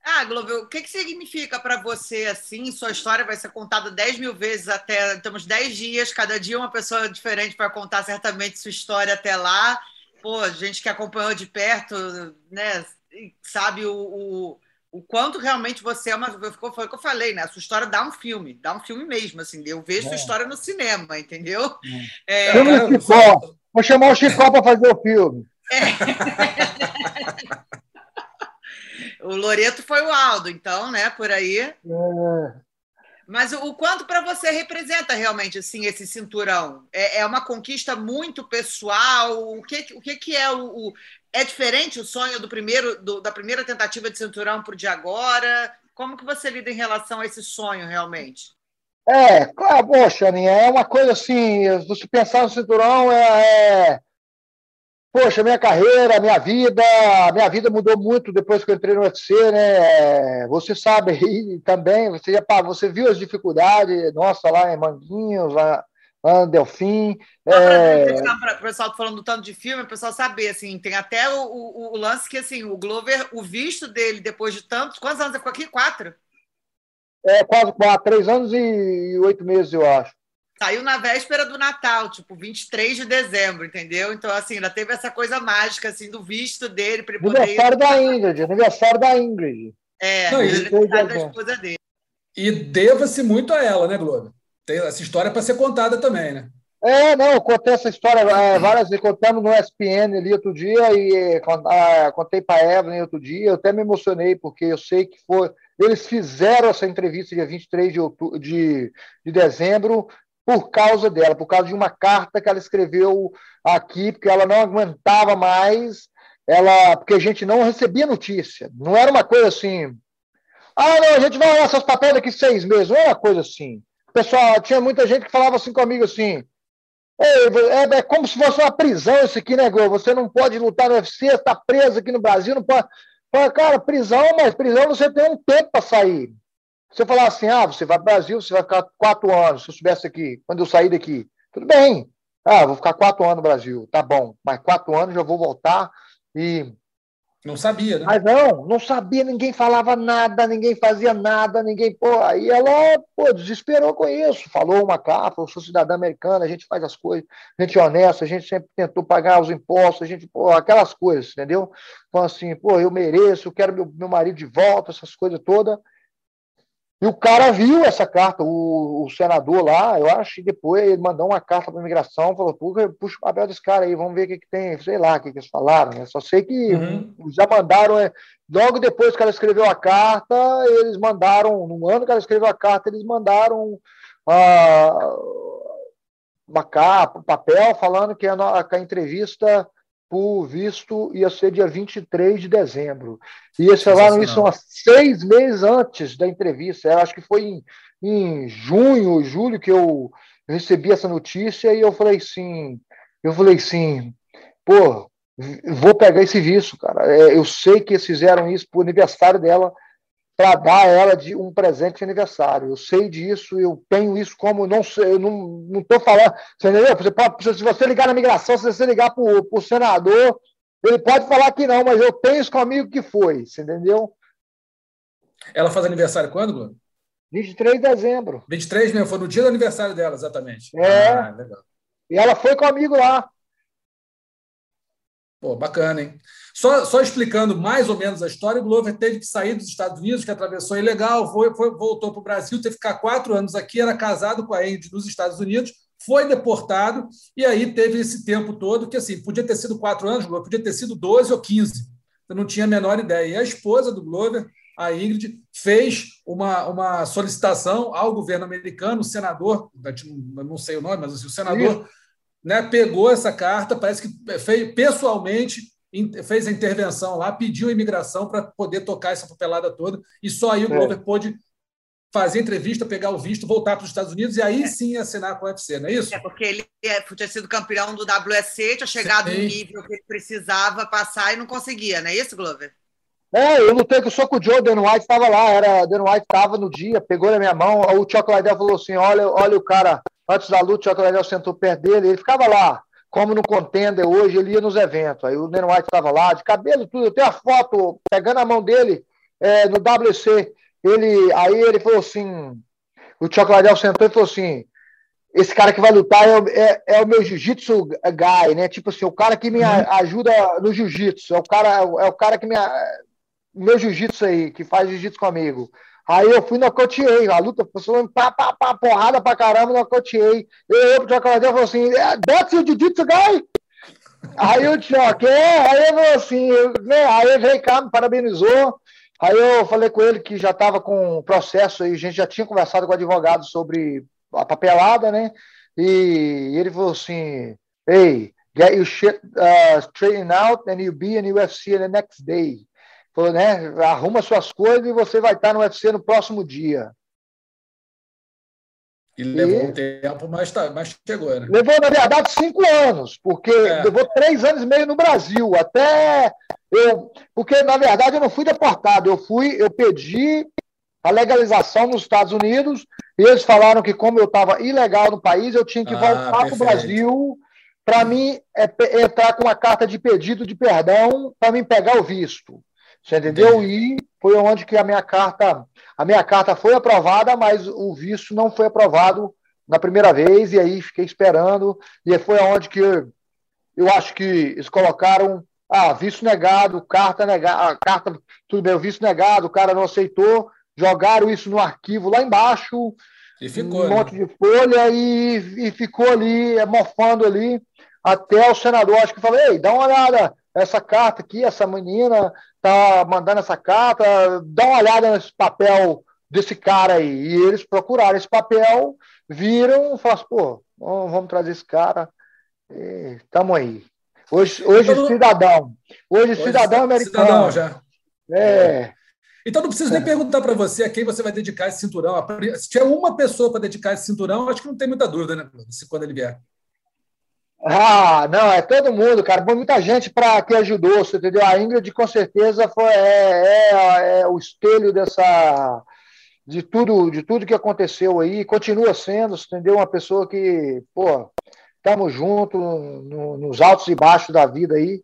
Ah, Globo, o que, que significa para você assim? Sua história vai ser contada 10 mil vezes até. Temos 10 dias, cada dia uma pessoa diferente para contar certamente sua história até lá. Pô, gente que acompanhou de perto, né? Sabe o, o, o quanto realmente você é uma. Foi o que eu falei, né? A sua história dá um filme, dá um filme mesmo, assim. Eu vejo é. sua história no cinema, entendeu? É. É, cara, Vou chamar o Chicó para fazer o filme. É. o Loreto foi o Aldo, então, né? Por aí. É. Mas o quanto para você representa realmente assim esse cinturão? É, é, uma conquista muito pessoal? O que, o que, que é o, o, É diferente o sonho do primeiro do, da primeira tentativa de cinturão para o de agora? Como que você lida em relação a esse sonho realmente? É, claro, poxa, Aninha, é uma coisa assim, você pensar no cinturão é, é, poxa, minha carreira, minha vida, minha vida mudou muito depois que eu entrei no UFC, né? Você sabe aí também, você, já, você viu as dificuldades, nossa, lá em Manguinhos, lá, lá Delfim. É... Para o pessoal falando tanto de filme, o pessoal saber, assim, tem até o, o, o, lance que, assim, o Glover, o visto dele, depois de tantos, quantos anos ele ficou aqui? Quatro? É, quase quatro, três anos e oito meses, eu acho. Saiu na véspera do Natal, tipo 23 de dezembro, entendeu? Então, assim, ainda teve essa coisa mágica, assim, do visto dele para ele poder. Aniversário da Ingrid, aniversário da Ingrid. É, Não, aniversário da esposa dele. E deva-se muito a ela, né, Globo? Tem essa história para ser contada também, né? É, não, eu contei essa história é, várias vezes, contamos no ESPN ali outro dia e é, contei para a Evelyn outro dia, eu até me emocionei, porque eu sei que foi. Eles fizeram essa entrevista dia 23 de, outubro, de, de dezembro por causa dela, por causa de uma carta que ela escreveu aqui, porque ela não aguentava mais, ela, porque a gente não recebia notícia. Não era uma coisa assim. Ah, não, a gente vai olhar seus papéis daqui seis meses. Não era uma coisa assim. Pessoal, tinha muita gente que falava assim comigo assim. É, é, como se fosse uma prisão isso aqui, né, Globo? Você não pode lutar no UFC, está preso aqui no Brasil, não pode. Cara, prisão, mas prisão você tem um tempo para sair. Você falar assim, ah, você vai para o Brasil, você vai ficar quatro anos, se eu estivesse aqui, quando eu sair daqui, tudo bem. Ah, vou ficar quatro anos no Brasil, tá bom. Mas quatro anos já vou voltar e. Não sabia, né? Mas não, não sabia, ninguém falava nada, ninguém fazia nada, ninguém. Pô, aí ela pô, desesperou com isso. Falou uma capa, eu sou cidadã americana, a gente faz as coisas, a gente é honesta, a gente sempre tentou pagar os impostos, a gente, pô, aquelas coisas, entendeu? Então, assim, pô, eu mereço, eu quero meu, meu marido de volta, essas coisas todas. E o cara viu essa carta, o, o, senador lá, eu acho, e depois ele mandou uma carta para a imigração, falou, puxa, puxa o papel desse cara aí, vamos ver o que, que tem, sei lá o que, que eles falaram, né? Só sei que uhum. já mandaram, é, logo depois que ela escreveu a carta, eles mandaram, no ano que ela escreveu a carta, eles mandaram ah, uma capa, um papel, falando que a, que a entrevista por visto ia ser dia 23 de dezembro. E eles falaram isso há seis meses antes da entrevista. Eu acho que foi em, em junho, julho, que eu recebi essa notícia e eu falei sim, eu falei sim, pô, vou pegar esse visto, cara. É, eu sei que eles fizeram isso pro aniversário dela para dar a ela de um presente de aniversário. Eu sei disso, eu tenho isso como não sei, eu não estou falando. Você entendeu? Você pode, se você ligar na migração, se você ligar para o senador, ele pode falar que não, mas eu tenho isso comigo que foi, você entendeu? Ela faz aniversário quando, Bruno? 23 de dezembro. 23 mesmo, foi no dia do aniversário dela, exatamente. É. Ah, legal. E ela foi comigo lá. Pô, bacana, hein? Só, só explicando mais ou menos a história, o Glover teve que sair dos Estados Unidos, que atravessou ilegal, foi, foi, voltou para o Brasil, teve que ficar quatro anos aqui, era casado com a Andy nos Estados Unidos, foi deportado, e aí teve esse tempo todo, que assim, podia ter sido quatro anos, Glover, podia ter sido 12 ou 15. Eu não tinha a menor ideia. E a esposa do Glover, a Ingrid, fez uma, uma solicitação ao governo americano, o senador, não sei o nome, mas assim, o senador né, pegou essa carta, parece que fez pessoalmente fez a intervenção lá, pediu a imigração para poder tocar essa papelada toda, e só aí o é. Glover pôde fazer entrevista, pegar o visto, voltar para os Estados Unidos e aí é. sim assinar com o UFC, não é isso? É, porque ele é, tinha sido campeão do WSC, tinha chegado sim. no nível que ele precisava passar e não conseguia, não é isso, Glover? É, eu lutei com o Joe, o Dan White estava lá, era, Dan White estava no dia, pegou na minha mão, o Chuck Liddell falou assim, olha, olha o cara Antes da luta, o Liddell sentou perto dele, ele ficava lá, como no contender hoje, ele ia nos eventos. Aí o Neno White estava lá, de cabelo tudo. Eu tenho a foto pegando a mão dele é, no WC. Ele, aí ele falou assim: o Liddell sentou e falou assim: esse cara que vai lutar é, é, é o meu jiu-jitsu guy, né? Tipo assim, o cara que me uhum. ajuda no jiu-jitsu. É o cara, é o cara que me. Meu jiu-jitsu aí, que faz jiu-jitsu comigo. Aí eu fui nocauteei. A luta foi pá, pá, pá, porrada pra caramba, nocauteei. Eu olhei pro Chocolate e falei assim: é, That's your jiu-jitsu guy? Aí o Choque, é, aí eu falei assim, né? Aí ele veio cá, me parabenizou. Aí eu falei com ele que já estava com o processo e a gente já tinha conversado com o advogado sobre a papelada, né? E ele falou assim: Hey, get your shit uh, straightened out and you'll be in UFC the next day. Falou, né? Arruma suas coisas e você vai estar no UFC no próximo dia. E levou e... um tempo, mas, tá, mas chegou, né? Levou, na verdade, cinco anos, porque é. levou três anos e meio no Brasil, até eu. Porque, na verdade, eu não fui deportado, eu fui, eu pedi a legalização nos Estados Unidos, e eles falaram que, como eu estava ilegal no país, eu tinha que ah, voltar para o Brasil para mim é, entrar com uma carta de pedido de perdão para mim pegar o visto. Você entendeu? E foi onde que a minha carta, a minha carta foi aprovada, mas o visto não foi aprovado na primeira vez, e aí fiquei esperando, e foi onde que eu, eu acho que eles colocaram ah, visto negado, carta negada, carta, tudo bem, o visto negado, o cara não aceitou, jogaram isso no arquivo lá embaixo, e ficou, um né? monte de folha e, e ficou ali, mofando ali, até o senador, acho que falou, ei, dá uma olhada, essa carta aqui, essa menina tá mandando essa carta, dá uma olhada nesse papel desse cara aí. E eles procuraram esse papel, viram, falaram assim, pô, vamos trazer esse cara, estamos aí. Hoje, hoje então, cidadão. Hoje, hoje cidadão americano. Cidadão já. É. Então não preciso nem é. perguntar para você a quem você vai dedicar esse cinturão. Se tiver uma pessoa para dedicar esse cinturão, acho que não tem muita dúvida, né? Se quando ele vier. Ah, não, é todo mundo, cara. Muita gente para que ajudou, você entendeu? A Ingrid, com certeza, foi, é, é, é, o espelho dessa. De tudo, de tudo que aconteceu aí, continua sendo, entendeu? Uma pessoa que, pô, estamos juntos no, nos altos e baixos da vida aí.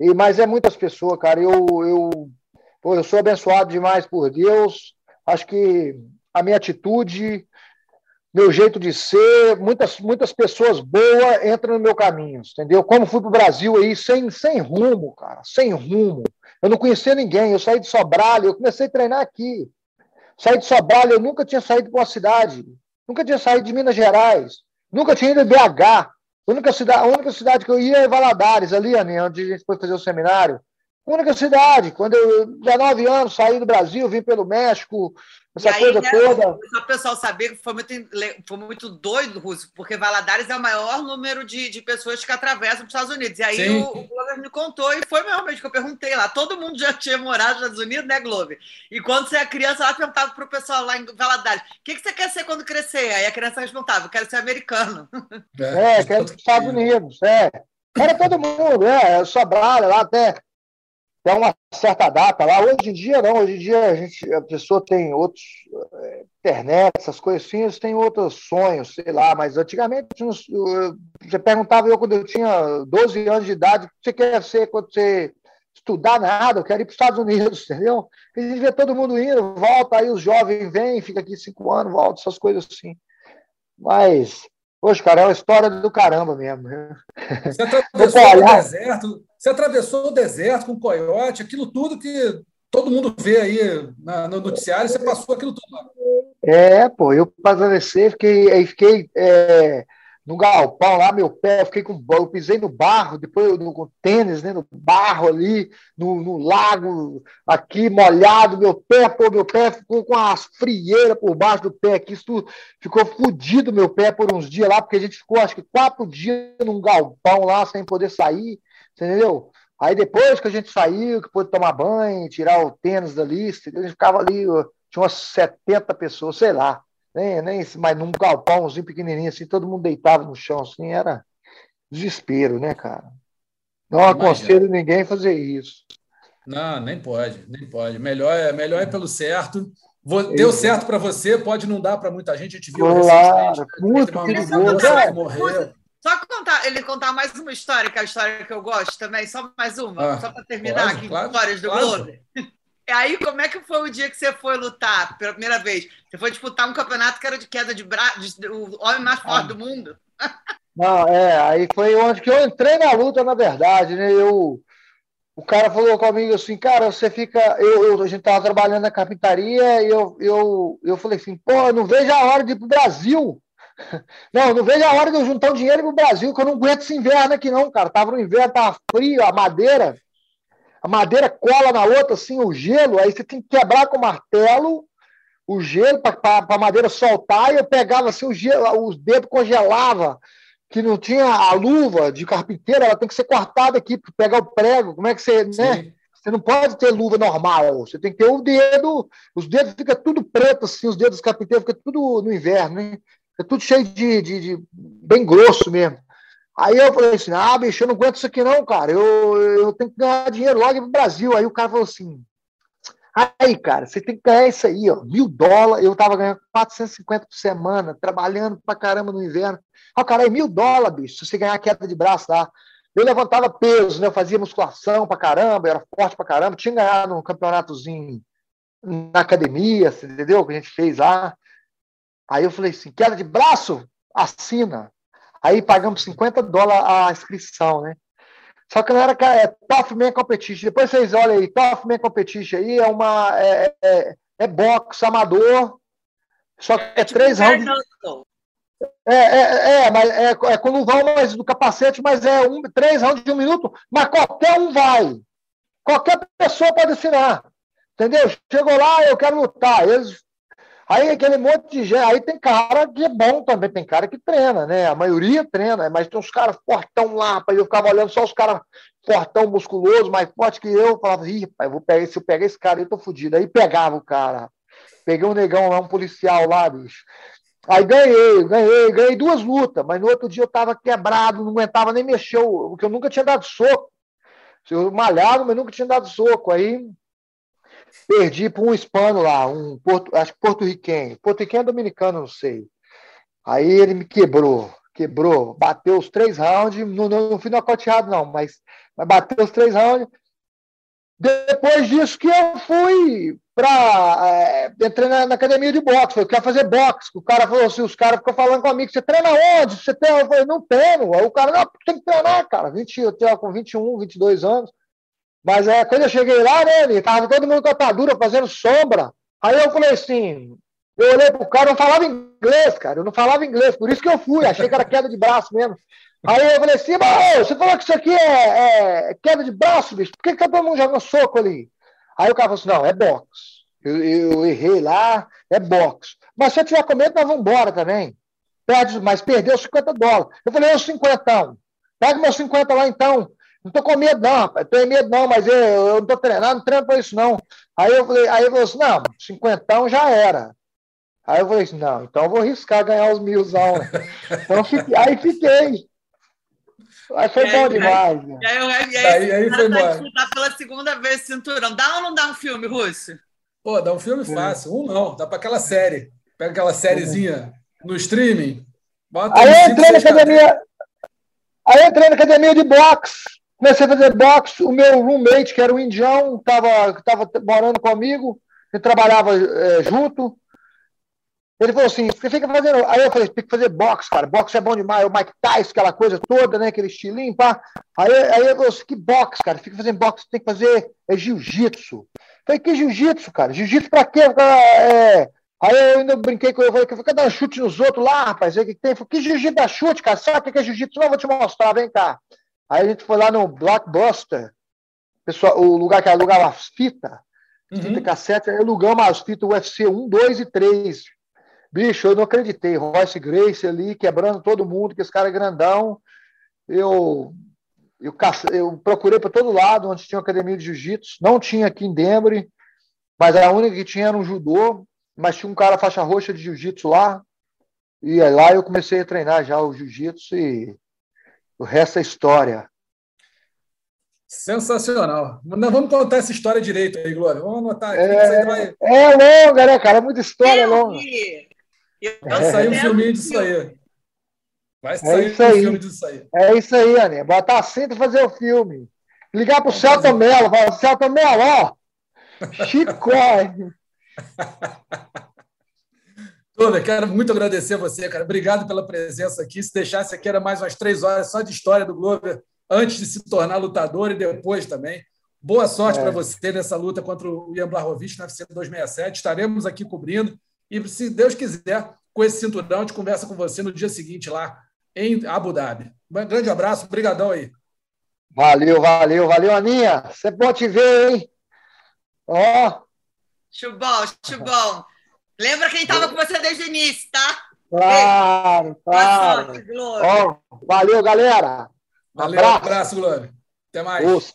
E, mas é muitas pessoas, cara. Eu, eu, pô, eu sou abençoado demais por Deus. Acho que a minha atitude, meu jeito de ser, muitas, muitas pessoas boas entram no meu caminho, entendeu? Como fui para o Brasil aí sem, sem rumo, cara, sem rumo. Eu não conhecia ninguém, eu saí de Sobralho, eu comecei a treinar aqui. Saí de Sobralho, eu nunca tinha saído para uma cidade, nunca tinha saído de Minas Gerais, nunca tinha ido em BH. A única cidade, a única cidade que eu ia é Valadares, ali, onde a gente foi fazer o seminário. Única cidade. Quando eu, 19 anos, saí do Brasil, vim pelo México, essa aí, coisa né, toda. Só o pessoal saber que foi muito, foi muito doido, Russo, porque Valadares é o maior número de, de pessoas que atravessam os Estados Unidos. E aí Sim. o, o Glover me contou, e foi realmente que eu perguntei lá. Todo mundo já tinha morado nos Estados Unidos, né, Glover? E quando você é criança, ela perguntava para o pessoal lá em Valadares: o que, que você quer ser quando crescer? Aí a criança respondava: eu quero ser americano. É, quero ser Estados Unidos, é. Era todo mundo, é, Sobral, lá até até uma certa data lá. Hoje em dia, não. Hoje em dia, a, gente, a pessoa tem outros. É, internet, essas coisas assim, eles têm outros sonhos, sei lá. Mas antigamente, você perguntava eu quando eu tinha 12 anos de idade: o que você quer ser quando você estudar nada? Eu quero ir para os Estados Unidos, entendeu? a gente vê todo mundo indo, volta, aí os jovens vêm, fica aqui cinco anos, volta, essas coisas assim. Mas Poxa, cara, é uma história do caramba mesmo. Você atravessou o deserto, você atravessou o deserto com o coiote, aquilo tudo que todo mundo vê aí no noticiário, você passou aquilo tudo lá. É, pô, eu atravessei, fiquei, aí fiquei é, no galpão lá, meu pé, fiquei com. Eu pisei no barro, depois no, com tênis, né, no barro ali, no, no, lago, aqui molhado, meu pé, pô, meu pé ficou com as frieiras por baixo do pé aqui, isso ficou fodido meu pé por uns dias lá, porque a gente ficou acho que quatro dias num galpão lá sem poder sair, entendeu? Aí depois que a gente saiu, que pôde tomar banho, tirar o tênis da lista, a gente ficava ali, tinha umas 70 pessoas, sei lá nem, nem mas num galpãozinho pequenininho assim, todo mundo deitava no chão assim, era desespero, né, cara? Não aconselho ninguém a fazer isso. Não, nem pode, nem pode. Melhor é, melhor é pelo certo. Deu certo para você, pode não dar para muita gente. A gente viu claro, muito perigoso. É. Morreu. Só contar, ele contar mais uma história, que é a história que eu gosto também, só mais uma, ah, só para terminar pode, aqui, claro, histórias do. Globo. E aí, como é que foi o dia que você foi lutar pela primeira vez? Você foi disputar um campeonato que era de queda de braço, o homem mais forte ah. do mundo? Não, é, aí foi onde que eu entrei na luta, na verdade, né? Eu, o cara falou comigo assim, cara, você fica. Eu, eu, a gente tava trabalhando na carpintaria e eu, eu, eu falei assim, pô, eu não vejo a hora de ir pro Brasil. Não, não vejo a hora de eu juntar o dinheiro pro Brasil, que eu não aguento esse inverno aqui, não, cara. Tava no inverno, tava frio, a madeira a madeira cola na outra, assim, o gelo, aí você tem que quebrar com o martelo o gelo para a madeira soltar, e eu pegava assim, o gelo, os dedos congelava, que não tinha a luva de carpinteiro, ela tem que ser cortada aqui para pegar o prego. Como é que você, né? Você não pode ter luva normal, você tem que ter o dedo, os dedos ficam tudo preto, assim, os dedos do carpinteiro ficam tudo no inverno, né? É tudo cheio de, de, de, bem grosso mesmo. Aí eu falei assim, ah, bicho, eu não aguento isso aqui não, cara, eu, eu tenho que ganhar dinheiro logo pro Brasil. Aí o cara falou assim, aí, cara, você tem que ganhar isso aí, ó, mil dólares, eu tava ganhando 450 por semana, trabalhando pra caramba no inverno. Ah, cara, é mil dólares, bicho, se você ganhar queda de braço lá. Eu levantava peso, né? Eu fazia musculação pra caramba, era forte pra caramba, tinha ganhado um campeonatozinho na academia, entendeu? Que a gente fez lá. Aí eu falei assim: queda de braço? Assina. Aí pagamos 50 dólares a inscrição, né? Só que não era é, Tough Man Competition. Depois vocês olham aí, Tough Man Competition aí é uma. É, é, é boxe amador. Só que é, é tipo três rounds. É, é, é, mas é, é com luvão, mas do capacete, mas é um, três rounds de um minuto, mas qualquer um vai. Qualquer pessoa pode assinar. Entendeu? Chegou lá, eu quero lutar. Eles Aí aquele monte de gente, aí tem cara que é bom também, tem cara que treina, né? A maioria treina, mas tem uns caras fortão lá, eu ficava olhando só os caras fortão, musculoso, mais forte que eu, falava, ih, pai, vou pegar, se eu pegar esse cara, eu tô fodido. Aí pegava o cara. Peguei um negão lá, um policial lá, bicho. Aí ganhei, ganhei, ganhei duas lutas, mas no outro dia eu tava quebrado, não aguentava nem mexer, porque eu nunca tinha dado soco. Eu malhava, mas nunca tinha dado soco. Aí Perdi para um hispano lá, um porto, acho que porto-riquenho. Porto-riquenho é dominicano, não sei. Aí ele me quebrou, quebrou, bateu os três rounds, não, não, não fui nocauteado, não, mas, mas bateu os três rounds. Depois disso que eu fui para. É, entrei na, na, academia de boxe, falei, quero fazer boxe. O cara falou assim: os caras ficam falando comigo, você treina onde? Você tem? Eu falei, não treino. Aí o cara, não, tem que treinar, cara. 20, eu tenho com 21, 22 anos. Mas é, quando eu cheguei lá, né, tava todo mundo com atadura, fazendo sombra. Aí eu falei assim, eu olhei pro cara, eu não falava inglês, cara, eu não falava inglês, por isso que eu fui, achei que era queda de braço mesmo. Aí eu falei assim, você falou que isso aqui é, é queda de braço, bicho, por que, que tá todo mundo jogando soco ali? Aí o cara falou assim, não, é boxe. Eu, eu errei lá, é boxe. Mas se eu tiver com medo, nós vamos embora também. Perde, mas perdeu 50 dólares. Eu falei, eu 50. Pega meus 50 lá então. Não tô com medo, não, rapaz. Tô medo, não, mas eu, eu não tô treinando, não treino para isso, não. Aí eu falei, aí eu falei assim, não, cinquentão já era. Aí eu falei assim, não, então eu vou arriscar ganhar os milzão. então, fiquei, aí fiquei. Aí foi aí, bom demais. Né? E aí, aí, aí, aí, aí foi. Tá pela segunda vez cinturão. Dá ou não dá um filme, Russo? Pô, dá um filme fácil. Um não, dá para aquela série. Pega aquela sériezinha no streaming. Bota aí eu entrei na academia. Aí eu entrei na academia de boxe. Comecei a fazer boxe. O meu roommate, que era um indião, estava tava morando comigo, ele trabalhava é, junto. Ele falou assim: você fica fazendo. Aí eu falei: tem que fazer boxe, cara. Boxe é bom demais. O Mike Tyson, aquela coisa toda, né? Aquele estilinho, pá. Aí, aí eu falei assim: que boxe, cara? Fica fazendo boxe, tem que fazer é jiu-jitsu. Falei: que jiu-jitsu, cara? Jiu-jitsu pra quê? É... Aí eu ainda brinquei com ele, falei: que fica dando chute nos outros lá, rapaz. Aí, que tem? Falei, que jiu-jitsu dá chute, cara? Sabe o que é jiu-jitsu? Não, vou te mostrar, vem cá. Aí a gente foi lá no Blockbuster, pessoal, o lugar que alugava as fitas, uhum. fita cassete, aí alugamos as fitas UFC 1, 2 e 3. Bicho, eu não acreditei. Royce Grace ali, quebrando todo mundo, que esse cara é grandão. Eu, eu, eu procurei para todo lado onde tinha academia de jiu-jitsu. Não tinha aqui em Denver, mas a única que tinha era um judô. Mas tinha um cara faixa roxa de jiu-jitsu lá. E lá eu comecei a treinar já o jiu-jitsu e o resto é história. Sensacional. Nós vamos contar essa história direito aí, Glória. Vamos anotar aqui. É, vai... é longa, né, cara? É muita história eu longa. Vai sair um filminho disso aí. Vai é sair é um aí. filme disso aí. É isso aí, Aninha. Botar a cinta e fazer o filme. Ligar pro Celta Mello, falar, Celta Mello, ó. Chico. Toda, quero muito agradecer a você, cara. Obrigado pela presença aqui. Se deixasse aqui, era mais umas três horas só de história do Glover, antes de se tornar lutador e depois também. Boa sorte é. para você nessa luta contra o Ian Blachowicz na UFC 267. Estaremos aqui cobrindo. E, se Deus quiser, com esse cinturão, a gente conversa com você no dia seguinte lá em Abu Dhabi. Um grande abraço, obrigadão aí. Valeu, valeu, valeu, Aninha. Sempre bom te ver, hein? Ó. Oh. Chubão, chubão. Lembra quem estava com você desde o início, tá? Claro, claro. oh, valeu, galera. Valeu, abraço, abraço Glover. Até mais.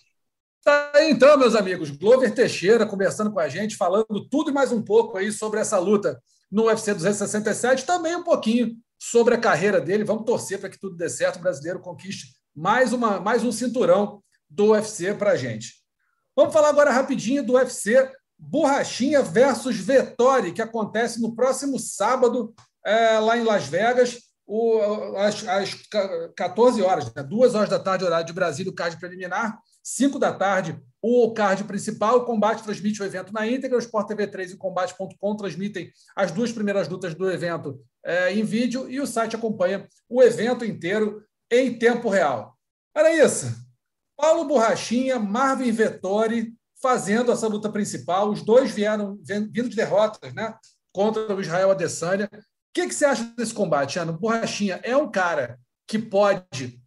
Tá aí, então, meus amigos, Glover Teixeira conversando com a gente, falando tudo e mais um pouco aí sobre essa luta no UFC 267, também um pouquinho sobre a carreira dele. Vamos torcer para que tudo dê certo, o brasileiro conquiste mais, uma, mais um cinturão do UFC para a gente. Vamos falar agora rapidinho do UFC Borrachinha versus Vettori, que acontece no próximo sábado, é, lá em Las Vegas, o, às, às 14 horas, né? duas horas da tarde, horário de Brasília, o card preliminar, 5 da tarde, o card principal. O Combate transmite o evento na íntegra, o Sport TV 3 e Combate.com transmitem as duas primeiras lutas do evento é, em vídeo e o site acompanha o evento inteiro em tempo real. Era isso. Paulo Borrachinha, Marvin Vettori fazendo essa luta principal. Os dois vieram vindo de derrotas né, contra o Israel Adesanya. O que, que você acha desse combate, Ana? Borrachinha é um cara que pode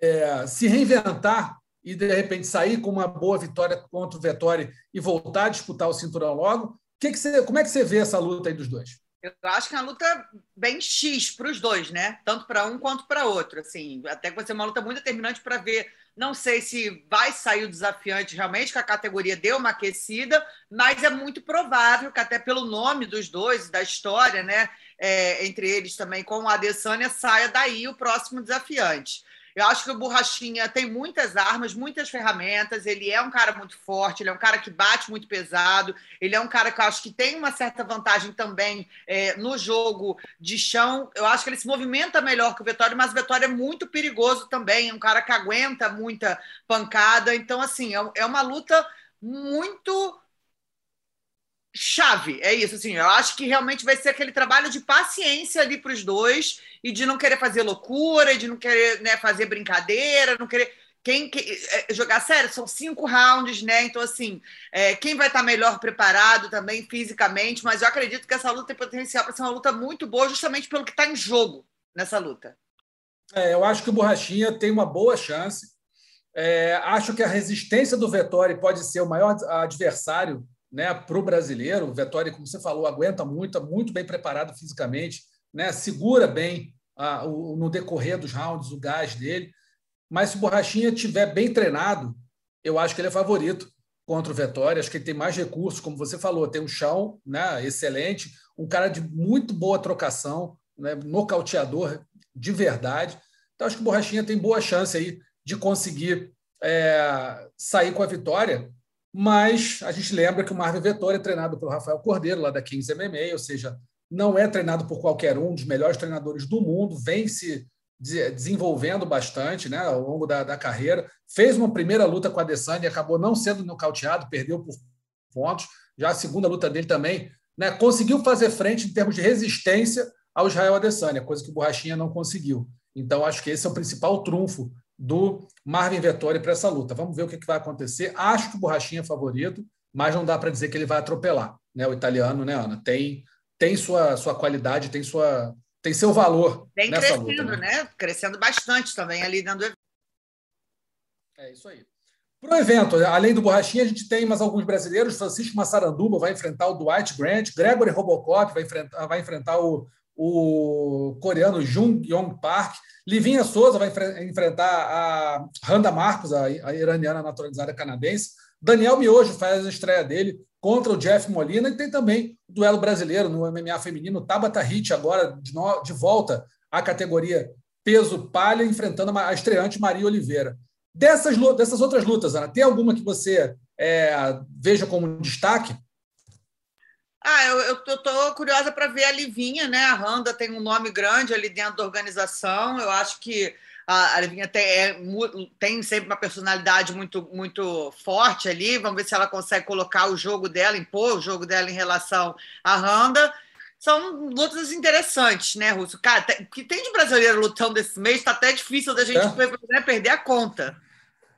é, se reinventar e, de repente, sair com uma boa vitória contra o Vettori e voltar a disputar o cinturão logo. Que que você, como é que você vê essa luta aí dos dois? Eu acho que é uma luta bem X para os dois, né? Tanto para um quanto para outro. Assim, até que vai ser uma luta muito determinante para ver. Não sei se vai sair o desafiante realmente, que a categoria deu uma aquecida, mas é muito provável que, até pelo nome dos dois, da história, né? É, entre eles também com o Adesanya, saia daí o próximo desafiante. Eu acho que o Borrachinha tem muitas armas, muitas ferramentas. Ele é um cara muito forte, ele é um cara que bate muito pesado. Ele é um cara que eu acho que tem uma certa vantagem também é, no jogo de chão. Eu acho que ele se movimenta melhor que o Vitória, mas o Vitória é muito perigoso também. É um cara que aguenta muita pancada. Então, assim, é, é uma luta muito chave. É isso, assim. Eu acho que realmente vai ser aquele trabalho de paciência ali para os dois e de não querer fazer loucura, de não querer né, fazer brincadeira, não querer. Quem, quem é, jogar sério, são cinco rounds, né? Então, assim, é, quem vai estar melhor preparado também fisicamente, mas eu acredito que essa luta tem potencial para ser uma luta muito boa, justamente pelo que está em jogo nessa luta. É, eu acho que o Borrachinha tem uma boa chance. É, acho que a resistência do Vettori pode ser o maior adversário né, para o brasileiro. O Vettori, como você falou, aguenta muito, é muito bem preparado fisicamente, né, segura bem o, no decorrer dos rounds o gás dele. Mas se o Borrachinha estiver bem treinado, eu acho que ele é favorito contra o Vettori. Acho que ele tem mais recursos, como você falou, tem um chão né, excelente, um cara de muito boa trocação, né, nocauteador de verdade. Então, acho que o Borrachinha tem boa chance aí de conseguir é, sair com a vitória. Mas a gente lembra que o Marvin Vettori é treinado pelo Rafael Cordeiro, lá da Kings MMA, ou seja, não é treinado por qualquer um, dos melhores treinadores do mundo, vem se desenvolvendo bastante né, ao longo da, da carreira. Fez uma primeira luta com a Adesanya e acabou não sendo nocauteado, perdeu por pontos. Já a segunda luta dele também né, conseguiu fazer frente em termos de resistência ao Israel Adesanya, coisa que o Borrachinha não conseguiu. Então, acho que esse é o principal trunfo do Marvin Vettori para essa luta. Vamos ver o que, que vai acontecer. Acho que o Borrachinha é favorito, mas não dá para dizer que ele vai atropelar. Né? O italiano, né, Ana, tem tem sua, sua qualidade, tem, sua, tem seu valor. Vem crescendo, luta, né? né? Crescendo bastante também ali dentro do evento. É isso aí. Para o evento, além do Borrachinha, a gente tem mais alguns brasileiros. Francisco Massaranduba vai enfrentar o Dwight Grant, Gregory Robocop vai enfrentar, vai enfrentar o, o coreano Jung Yong Park, Livinha Souza vai enfrentar a Randa Marcos, a, iraniana naturalizada canadense, Daniel Miojo faz a estreia dele contra o Jeff Molina e tem também o duelo brasileiro no MMA feminino, Tabata Hit agora de, no, de volta à categoria peso palha, enfrentando a estreante Maria Oliveira. Dessas, dessas outras lutas, Ana, tem alguma que você é, veja como destaque? Ah, eu, estou curiosa para ver a Livinha, né? A Randa tem um nome grande ali dentro da organização. Eu acho que a Livinha tem, é, tem sempre uma personalidade muito, muito forte ali. Vamos ver se ela consegue colocar o jogo dela, impor o jogo dela em relação à Randa. São lutas interessantes, né, Russo? Cara, o que tem de brasileiro lutando esse mês está até difícil da gente é. né, perder a conta.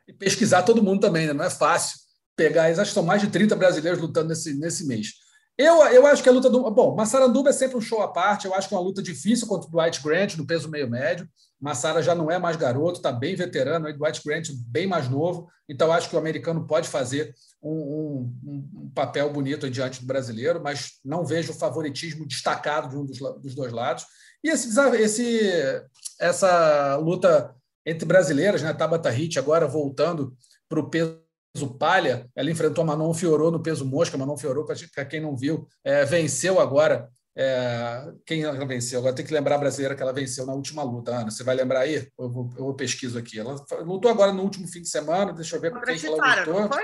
E pesquisar todo mundo também, né? Não é fácil pegar. Acho que são mais de 30 brasileiros lutando nesse, nesse mês. Eu, eu acho que a luta do. Bom, Massaranduba é sempre um show à parte. Eu acho que é uma luta difícil contra o Dwight Grant no peso meio médio. Massara já não é mais garoto, está bem veterano, o Dwight Grant bem mais novo, então acho que o americano pode fazer um, um, um papel bonito diante do brasileiro, mas não vejo o favoritismo destacado de um dos, dos dois lados. E esse, esse, essa luta entre brasileiras, né? Tabata Hit agora voltando para o peso palha, ela enfrentou a Manon Fiorot no peso mosca, Manon Fiorot, para quem não viu, é, venceu agora É, quem ela venceu? Agora tem que lembrar a brasileira que ela venceu na última luta, Ana. Você vai lembrar aí? Eu vou, eu pesquiso aqui. Ela lutou agora no último fim de semana, deixa eu ver com quem Chitara, ela lutou.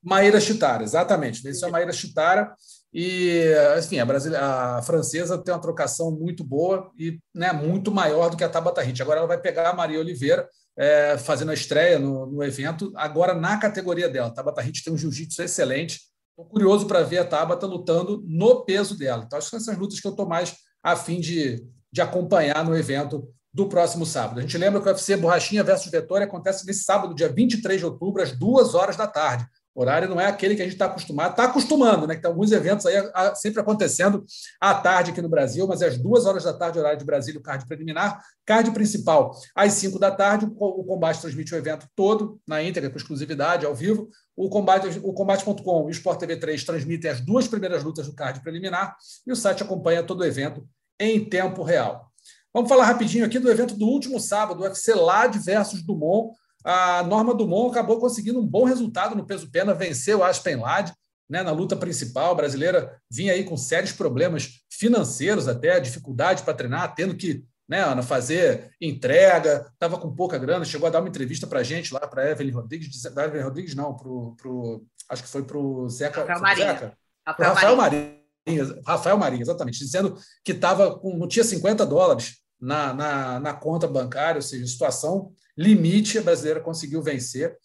Maíra Chitara, exatamente. Venceu a Maíra Chitara. E, enfim, a, brasileira, a francesa tem uma trocação muito boa e né, muito maior do que a Tabata Hit. Agora ela vai pegar a Maria Oliveira, é, fazendo a estreia no, no, evento, agora na categoria dela. A Tabata Hit tem um jiu-jitsu excelente. Estou curioso para ver a Tabata lutando no peso dela. Então, acho que são essas lutas que eu estou mais afim de, de acompanhar no evento do próximo sábado. A gente lembra que o UFC Borrachinha versus Vitória acontece nesse sábado, dia 23 de outubro, às duas horas da tarde. O horário não é aquele que a gente está acostumado, está acostumando, né? Que tem alguns eventos aí sempre acontecendo à tarde aqui no Brasil, mas é às duas horas da tarde, horário de Brasília, o card preliminar. Card principal, às cinco da tarde, o combate transmite o evento todo na íntegra, com exclusividade, ao vivo. O combate, o combate.com e o Sport TV 3 transmitem as duas primeiras lutas do card preliminar e o site acompanha todo o evento em tempo real. Vamos falar rapidinho aqui do evento do último sábado, UFC Lade versus Dumont a Norma Dumont acabou conseguindo um bom resultado no peso pena, venceu a Aspen Lade né, na luta principal. A brasileira vinha aí com sérios problemas financeiros até, dificuldade para treinar, tendo que né, Ana, fazer entrega, estava com pouca grana, chegou a dar uma entrevista para a gente lá, para a Evelyn Rodrigues, da Evelyn Rodrigues não, pro, pro, acho que foi para o Zeca. Rafael? Rafael, Rafael Marinho. Marinho. Rafael Marinho, exatamente, dizendo que tava com, não tinha 50 dólares na, na, na conta bancária, ou seja, situação limite, a brasileira conseguiu vencer.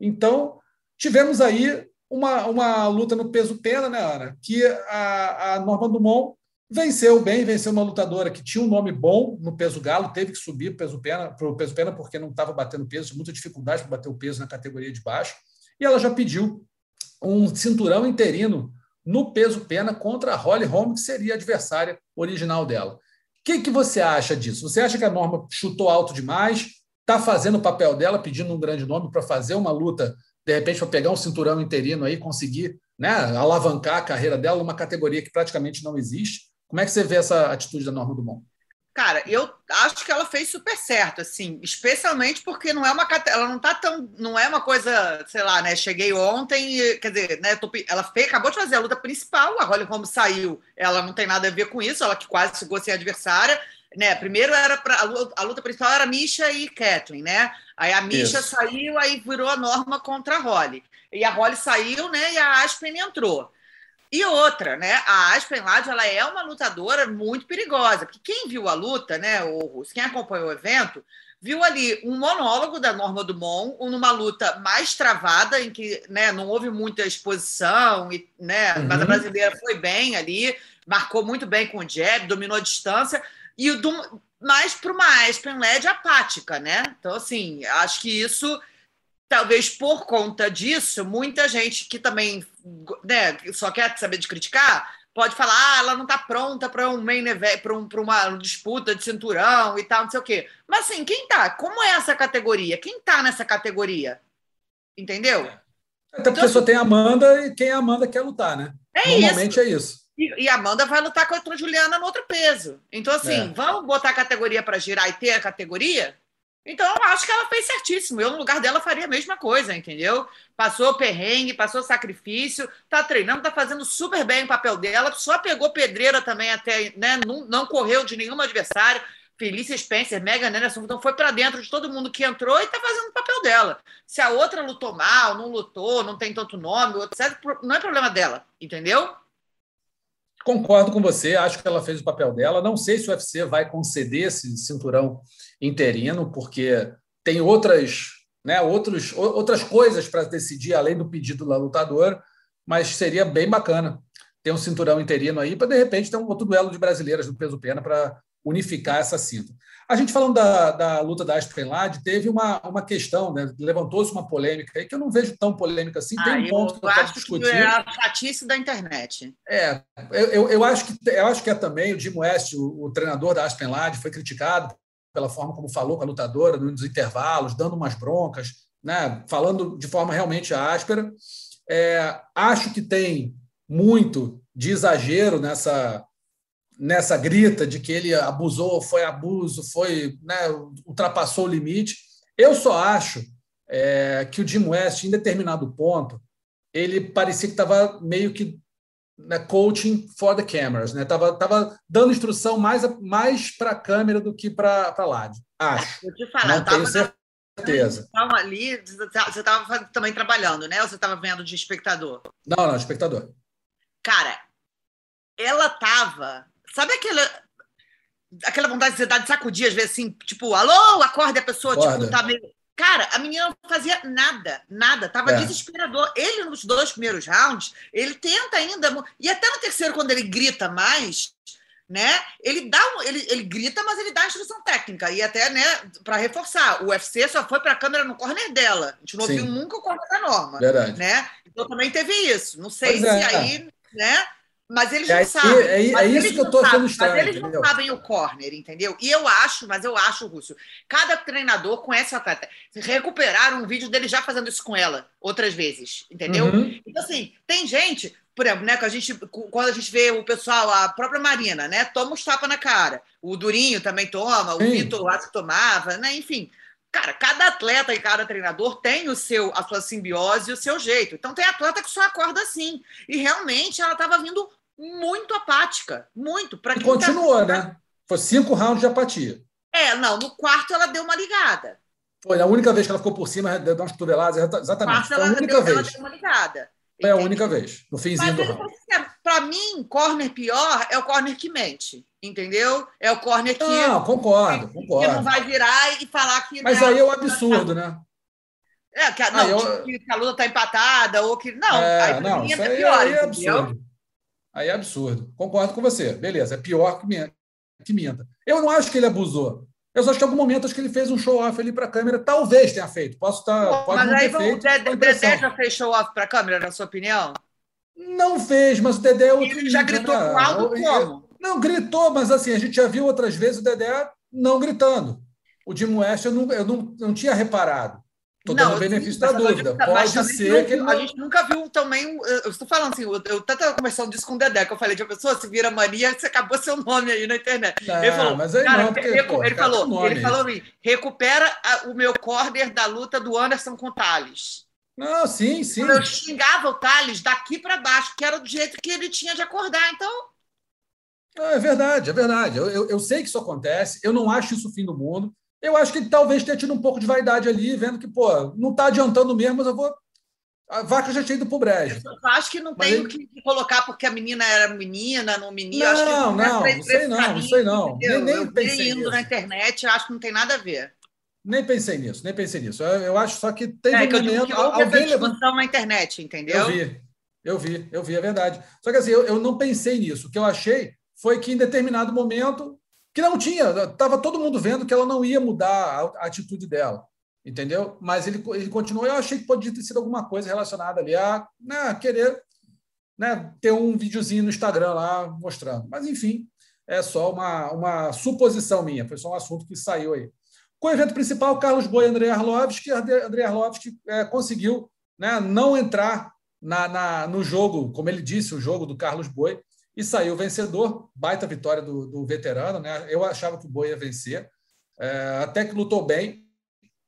Então, tivemos aí uma, uma luta no peso pena, né, Ana? Que a, a Norma Dumont venceu bem, venceu uma lutadora que tinha um nome bom no peso galo, teve que subir para o peso pena, pro peso pena porque não estava batendo peso, muita dificuldade para bater o peso na categoria de baixo. E ela já pediu um cinturão interino no peso pena contra a Holly Holm, que seria a adversária original dela. O que, que você acha disso? Você acha que a Norma chutou alto demais? Está fazendo o papel dela, pedindo um grande nome para fazer uma luta, de repente, para pegar um cinturão interino aí, conseguir né, alavancar a carreira dela numa categoria que praticamente não existe. Como é que você vê essa atitude da Norma Dumont? Cara, eu acho que ela fez super certo, assim, especialmente porque não é uma ela não tá tão, não é uma coisa, sei lá, né? Cheguei ontem, quer dizer, né? ela fez, acabou de fazer a luta principal, a Holly Holmes saiu, ela não tem nada a ver com isso, ela que quase a ser adversária, né? Primeiro era para a luta principal era Misha e Kathleen, né? Aí a Misha Isso. saiu, aí virou a norma contra a Holly. E a Holly saiu, né? E a Aspen entrou. E outra, né? A Aspen Ladd, ela é uma lutadora muito perigosa, porque quem viu a luta, né? Ou quem acompanhou o evento, viu ali um monólogo da Norma Dumont, numa luta mais travada, em que né, não houve muita exposição, e, né, uhum. mas a uhum. brasileira foi bem ali, marcou muito bem com o jab, dominou a distância, e o do, mais para uma Aspen LED apática, né? Então, assim, acho que isso, talvez por conta disso, muita gente que também né, só quer saber de criticar, pode falar, ah, ela não está pronta para um main event, para um, uma disputa de cinturão e tal, não sei o quê. Mas assim, quem tá? Como é essa categoria? Quem tá nessa categoria? Entendeu? Até porque então, só tem a Amanda e quem a Amanda quer lutar, né? É Normalmente isso. é isso. E, a Amanda vai lutar contra a Juliana no outro peso. Então, assim, é. vamos botar a categoria para girar e ter a categoria? Então, eu acho que ela fez certíssimo. Eu, no lugar dela, faria a mesma coisa, entendeu? Passou perrengue, passou sacrifício, tá treinando, tá fazendo super bem o papel dela, só pegou pedreira também até, né? Não, não correu de nenhum adversário. Felícia Spencer, Megan Anderson, então foi para dentro de todo mundo que entrou e tá fazendo o papel dela. Se a outra lutou mal, não lutou, não tem tanto nome, etc., não é problema dela, entendeu? Concordo com você, acho que ela fez o papel dela. Não sei se o UFC vai conceder esse cinturão interino, porque tem outras, né, outros, outras coisas para decidir além do pedido da lutadora, mas seria bem bacana ter um cinturão interino aí para de repente ter um outro duelo de brasileiras do peso pena para unificar essa cinta. A gente falando da, da luta da Aspen Ladd, teve uma, uma questão, né? levantou-se uma polêmica aí, que eu não vejo tão polêmica assim. Ah, Tem um ponto que eu quero discutir. Que é a chatice da internet. É, eu, eu, eu, acho que, eu acho que é também o Jim West, o, o treinador da Aspen Ladd, foi criticado pela forma como falou com a lutadora nos intervalos, dando umas broncas, né? falando de forma realmente áspera. É, acho que tem muito de exagero nessa nessa grita de que ele abusou, foi abuso, foi né, ultrapassou o limite. Eu só acho é, que o Jim West, em determinado ponto, ele parecia que estava meio que né, coaching for the cameras, né? Tava, tava dando instrução mais, mais para a câmera do que para a live. Acho. Vou te falar, Não tenho certeza. Tava ali, você estava também trabalhando, né? Ou você estava vendo de espectador? Não, não, espectador. Cara, ela tava. Sabe aquela. Aquela vontade de de sacudir, às vezes assim, tipo, alô, acorda a pessoa, Acorda. tipo, tá meio. Cara, a menina não fazia nada, nada, tava É. desesperador. Ele, nos dois primeiros rounds, ele tenta ainda. E até no terceiro, quando ele grita mais, né? Ele dá um, ele, ele grita, mas ele dá instrução técnica. E até, né, para reforçar, o UFC só foi para a câmera no corner dela. A gente não Sim. ouviu nunca o corner da norma Verdade. né? Então também teve isso. Não sei Pois se é. aí, né? Mas eles É não aí- sabem. é- é Mas isso que eu achando sabem, estranho, Mas eles entendeu? não sabem o corner, entendeu? E eu acho, mas eu acho, Rússio, cada treinador conhece o atleta. Recuperaram um vídeo dele já fazendo isso com ela outras vezes, entendeu? Uhum. Então, assim, tem gente, por exemplo, né, que a gente, quando a gente vê o pessoal, a própria Marina, né, toma uns tapas na cara. O Durinho também toma, o Sim. Vitor acho que tomava, né, enfim. Cara, cada atleta e cada treinador tem o seu, a sua simbiose e o seu jeito. Então tem atleta que só acorda assim. E realmente ela estava vindo muito apática, muito. E quem tá- continuou, né? Foi cinco rounds de apatia. É, não, no quarto ela deu uma ligada. Foi a única vez que ela ficou por cima, deu umas cotoveladas, No exatamente. quarto Foi a ela, única deu, ela deu uma ligada. Foi a única vez, no finzinho Mas do round. assim, para mim, corner pior é o corner que mente, entendeu? É o corner que, Não, concordo, que não vai virar e falar que. Mas né, aí é um absurdo, né? É, que, a- Ah, não, eu- que a luta tá empatada, ou que. Não, É, aí pra não, mim é aí, pior, aí é entendeu? absurdo. Aí é absurdo. Concordo com você. Beleza, é pior que. Que minta. Eu não acho que ele abusou. Eu acho que em algum momento acho que ele fez um show-off ali para a câmera. Talvez tenha feito. Posso estar. Pode mas não aí ter feito. o Dedé já fez show off pra câmera, na sua opinião? Não fez, mas o Dedé é outro Ele já gritou né? com alto Eu- como? Não, gritou, mas assim, a gente já viu outras vezes o Dedé não gritando. O Jim West eu não, eu não, não tinha reparado. Estou dando o benefício da dúvida. Pode ser não- que ele A não. gente nunca viu também. Eu estou falando assim, eu eu até estava conversando disso com o Dedé, que eu falei de uma pessoa, se vira mania, você acabou seu nome aí na internet. Não, ele falou, mas aí cara, não, porque, recu- pô, ele falou, nome ele falou assim, recupera a- o meu corner da luta do Anderson com o Thales. Não, sim, sim. Eu xingava o Thales daqui para baixo, que era do jeito que ele tinha de acordar. Então, Não, é verdade, é verdade. Eu, eu, eu sei que isso acontece, eu não acho isso o fim do mundo. Eu acho que ele talvez tenha tido um pouco de vaidade ali, vendo que, pô, não está adiantando mesmo, mas eu vou. A vaca já tinha ido pro brejo. eu acho que não tem ele- o que colocar porque a menina era menina, não menina. que Não, é não, não sei não, caminho, não sei não. Nem- nem pensei indo nisso. na internet, eu acho que não tem nada a ver. Nem pensei nisso, nem pensei nisso. Eu, eu acho só que teve É, um que momento. que alguém levantou. na internet, entendeu? Eu vi, eu vi, eu vi, é verdade. Só que assim, eu, eu não pensei nisso. O que eu achei foi que em determinado momento, que não tinha, estava todo mundo vendo que ela não ia mudar a, atitude dela, entendeu? Mas ele, ele continuou. Eu achei que podia ter sido alguma coisa relacionada ali a né, querer né, ter um videozinho no Instagram lá mostrando. Mas, enfim, é só uma, uma suposição minha, foi só um assunto que saiu aí. Com o evento principal, Carlos Boi e André Arlovski, André Arlovski é, conseguiu né, não entrar na, na, no jogo, como ele disse, o jogo do Carlos Boi, e saiu vencedor, baita vitória do, do veterano. Né? Eu achava que o Boi ia vencer, é, até que lutou bem,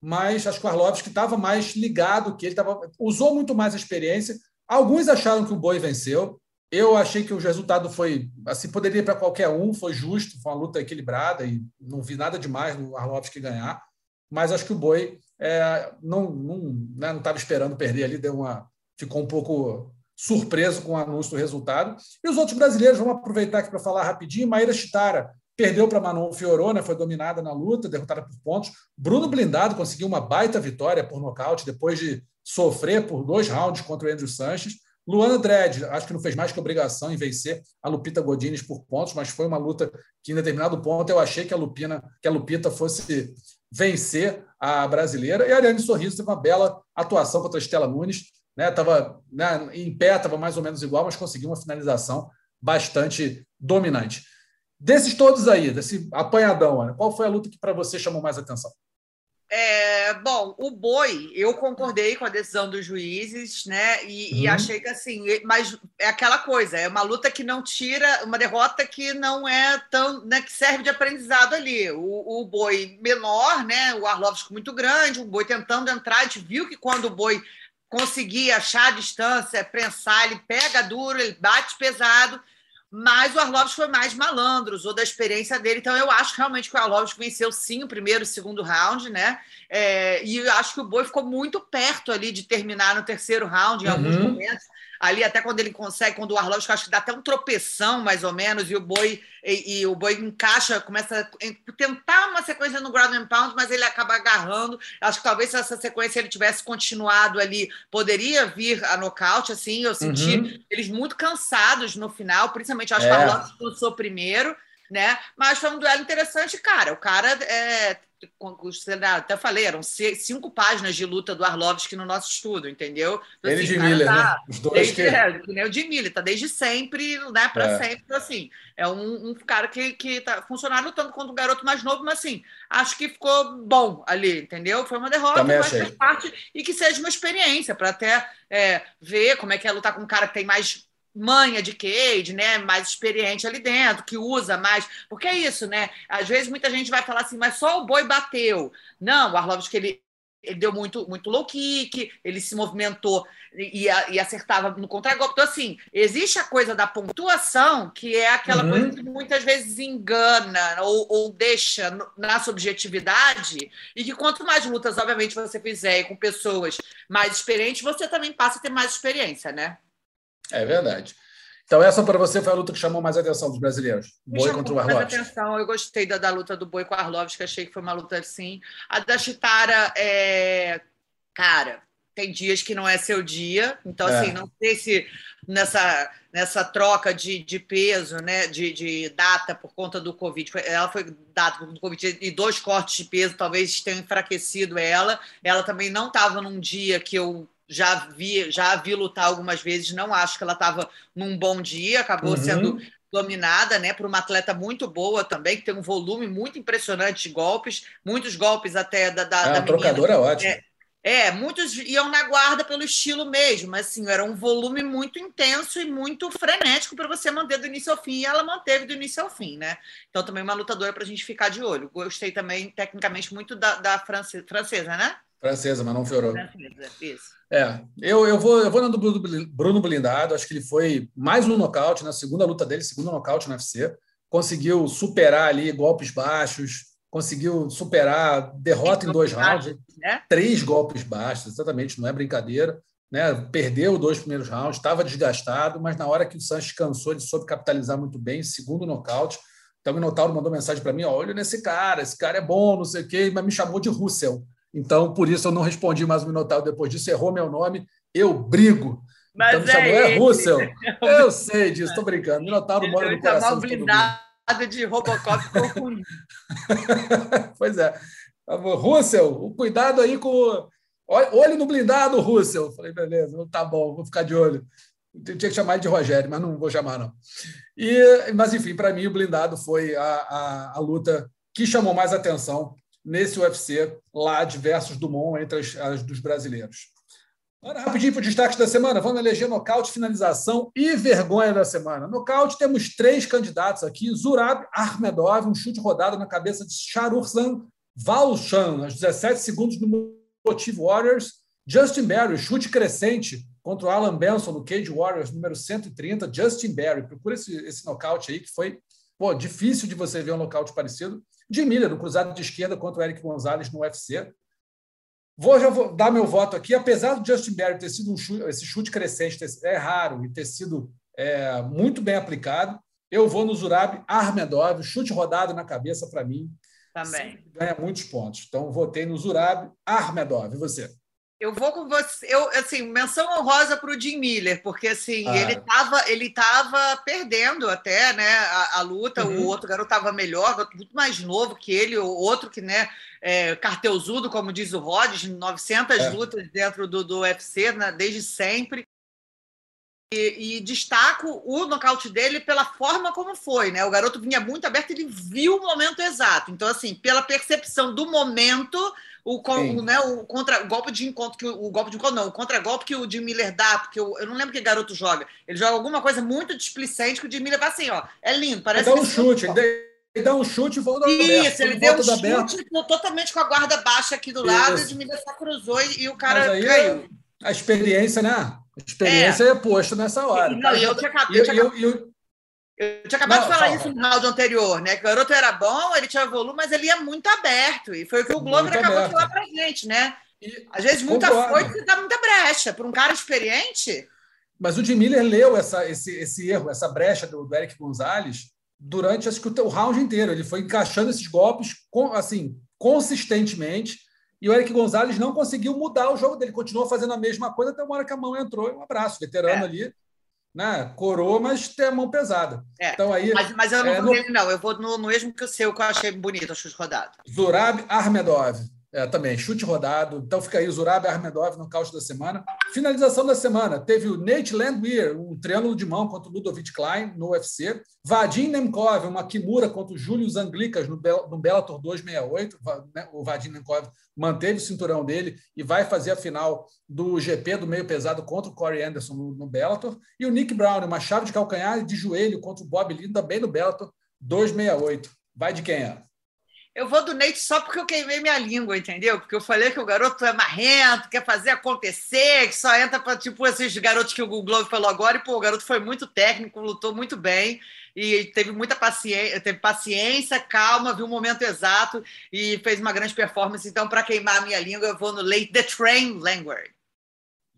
mas acho que o Arlovski estava mais ligado, que ele tava, usou muito mais a experiência. Alguns acharam que o Boi venceu, eu achei que o resultado foi assim, poderia ir para qualquer um, foi justo, foi uma luta equilibrada e não vi nada demais no Arlovski ganhar, mas acho que o Boi é, não não estava né, esperando perder ali, deu uma, ficou um pouco surpreso com o anúncio do resultado. E os outros brasileiros, vamos aproveitar aqui para falar rapidinho. Maíra Chitara perdeu para Manon Fiorot, né, foi dominada na luta, derrotada por pontos. Bruno Blindado conseguiu uma baita vitória por nocaute, depois de sofrer por dois rounds contra o Andrew Sanches. Luana Dredd, acho que não fez mais que obrigação em vencer a Lupita Godines por pontos, mas foi uma luta que, em determinado ponto, eu achei que a, Lupina, que a Lupita fosse vencer a brasileira. E a Ariane Sorriso teve uma bela atuação contra a Estela Nunes. Né, tava, né, em pé, estava mais ou menos igual, mas conseguiu uma finalização bastante dominante. Desses todos aí, desse apanhadão, Ana, qual foi a luta que para você chamou mais atenção? É, bom, o boi, eu concordei com a decisão dos juízes, né? E, uhum. e, achei que assim, mas é aquela coisa, é uma luta que não tira, uma derrota que não é tão, né, que serve de aprendizado ali. O, o boi menor, né? O Arlovski muito grande, o boi tentando entrar, a gente viu que quando o boi conseguir achar a distância, prensar, ele pega duro, ele bate pesado, mas o Arlovski foi mais malandro, usou da experiência dele. Então, eu acho realmente que o Arlovski venceu sim o primeiro e o segundo round, né? É, e acho que o Boi ficou muito perto ali de terminar no terceiro round em alguns uhum. momentos ali até quando ele consegue, quando o Arlovski acho que dá até um tropeção, mais ou menos, e o boi e, e, o boi encaixa, começa a tentar uma sequência no ground and pound, mas ele acaba agarrando. Acho que talvez se essa sequência ele tivesse continuado ali, poderia vir a nocaute, assim. Eu senti uhum. eles muito cansados no final, principalmente acho é. que o Arlovski começou primeiro né? Mas foi um duelo interessante, cara. O cara é, até falei, eram cinco páginas de luta do Arlovski no nosso estudo, entendeu? Então, Ele assim, de Miller, tá, né? Os dois desde, que... É, que nem o de Miller, tá desde sempre, né? Para é. sempre, assim. É um, um, cara que, que tá funcionando tanto quanto um garoto mais novo, mas assim, acho que ficou bom ali, entendeu? Foi uma derrota, Também mas faz parte e que seja uma experiência para até é, ver como é que é lutar com um cara que tem mais manha de cage, né, mais experiente ali dentro, que usa mais, porque é isso, né? Às vezes muita gente vai falar assim, mas só o boi bateu. Não, o Arlovski ele, ele deu muito muito low kick, ele se movimentou e, e acertava no contragolpe. Então assim, existe a coisa da pontuação, que é aquela uhum. coisa que muitas vezes engana ou, ou deixa na subjetividade e que quanto mais lutas, obviamente, você fizer com pessoas mais experientes, você também passa a ter mais experiência, né? É verdade. Então, essa para você foi a luta que chamou mais atenção dos brasileiros. Boi contra o Arlovski. atenção. Eu gostei da, da luta do Boi com o Arlovski, achei que foi uma luta assim. A da Chitara, é... cara, tem dias que não é seu dia. Então, é. assim, não sei se nessa, nessa troca de, de peso, né, de, de data por conta do Covid, ela foi data por conta do Covid e dois cortes de peso talvez tenham enfraquecido ela. Ela também não estava num dia que eu já vi, já vi lutar algumas vezes, não acho que ela estava num bom dia, acabou uhum. sendo dominada, né, por uma atleta muito boa também, que tem um volume muito impressionante de golpes, muitos golpes até da, da, é, da a trocadora é ótima. É, é, muitos iam na guarda pelo estilo mesmo, mas assim, era um volume muito intenso e muito frenético para você manter do início ao fim, e ela manteve do início ao fim, né? Então também uma lutadora para a gente ficar de olho. Gostei também, tecnicamente, muito da, da francesa, francesa, né? Francesa, mas não. Francesa, isso. É, eu, eu, vou, eu vou no Bruno Blindado, acho que ele foi mais um nocaute, na segunda luta dele, segundo nocaute no UFC. Conseguiu superar ali golpes baixos, conseguiu superar derrota em dois rounds, né? três golpes baixos, exatamente, não é brincadeira. Né? Perdeu dois primeiros rounds, estava desgastado, mas na hora que o Sanches cansou, ele soube capitalizar muito bem, segundo nocaute. Então o Minotauro mandou mensagem para mim: olha nesse cara, esse cara é bom, não sei o quê, mas me chamou de Russell. Então, por isso eu não respondi mais o Minotauro depois disso, errou meu nome, eu brigo. Mas então, me chamou, é, é Russell. Eu sei disso, estou brincando. Minotauro mora no coração. blindado de Robocop pois é. Russell, cuidado aí com. Olho no blindado, Russell. Falei, beleza, tá bom, vou ficar de olho. Eu tinha que chamar ele de Rogério, mas não vou chamar, não. E, mas, enfim, para mim, o blindado foi a, a, a luta que chamou mais atenção nesse UFC lá de versus Dumont entre as, as dos brasileiros. Agora, rapidinho para o destaque da semana. Vamos eleger nocaute, finalização e vergonha da semana. Nocaute, temos três candidatos aqui. Zurab Armedov, um chute rodado na cabeça de Sharurzan Valshan, aos 17 segundos no Motive Warriors. Justin Barry, chute crescente contra o Alan Benson no Cage Warriors, número 130. Justin Barry, procura esse, esse nocaute aí, que foi pô, difícil de você ver um nocaute parecido. De Miller, no cruzado de esquerda contra o Eric Gonzalez no UFC. Vou já vou dar meu voto aqui. Apesar do Justin Barry ter sido um chute, esse chute crescente ter, é raro e ter sido é, muito bem aplicado, eu vou no Zurab Armedov, chute rodado na cabeça para mim. Também. Ganha muitos pontos. Então, votei no Zurab Armedov. E você? Eu vou com você. Eu, assim, menção honrosa para o Jim Miller, porque assim, ah. ele estava ele tava perdendo até né, a, a luta, uhum. o outro garoto estava melhor, muito mais novo que ele, o outro que, né, é, carteuzudo, como diz o Rhodes, 900 é. lutas dentro do, do UFC, né, desde sempre. E, e, destaco o nocaute dele pela forma como foi, né? O garoto vinha muito aberto, ele viu o momento exato. Então, assim, pela percepção do momento, o, o, né, o contra o golpe de encontro que o, o, golpe de encontro não, o contra-golpe que o Jim Miller dá, porque eu, eu não lembro que garoto joga. Ele joga alguma coisa muito displicente que o Jim Miller vai assim, ó, é lindo, parece. Ele dá um chute, ele dá um chute e volta Isso, ele deu um chute totalmente com a guarda baixa aqui do lado, Isso. e o Jim Miller só cruzou e, e o cara aí, caiu. A experiência, né? A experiência é, é posta nessa hora. Não, eu, tinha, eu, tinha, eu, eu, eu tinha acabado não, de falar fala. isso no round anterior, né? Que o garoto era bom, ele tinha volume, mas ele ia muito aberto. E foi o que o Glover muito acabou aberto. de falar pra gente, né? E, Às vezes, muita foice dá muita brecha. Para um cara experiente. Mas o Jim Miller leu essa, esse, esse erro, essa brecha do, do Eric Gonzalez durante acho que o, round inteiro. Ele foi encaixando esses golpes assim, consistentemente. E o Eric Gonzalez não conseguiu mudar o jogo dele, continuou fazendo a mesma coisa até uma hora que a mão entrou. Um abraço, veterano é. ali, né? Coroa, mas tem a mão pesada. É. Então, aí, mas, mas eu não é, vou no... nele, não. Eu vou no, no mesmo que o seu, que eu achei bonito, acho rodado. Zurab Armedov. É, também, chute rodado. Então fica aí, Zurab Armedov no caos da semana. Finalização da semana, teve o Nate Landwehr, um triângulo de mão contra o Ludovic Klein no UFC. Vadim Nemkov, uma Kimura contra o Júlio Anglicas no, no Bellator 268. Né, o Vadim Nemkov manteve o cinturão dele e vai fazer a final do GP do meio pesado contra o Corey Anderson no, no Bellator. E o Nick Brown, uma chave de calcanhar e de joelho contra o Bob Lee também no Bellator 268. Vai de quem é? Eu vou do Nate só porque eu queimei minha língua, entendeu? Porque eu falei que o garoto é marrento, quer fazer acontecer, que só entra para tipo esses garotos que o Globo falou agora. E pô, o garoto foi muito técnico, lutou muito bem e teve muita paciência, teve paciência, calma, viu o momento exato e fez uma grande performance. Então, para queimar a minha língua, eu vou no Late The Train Langward.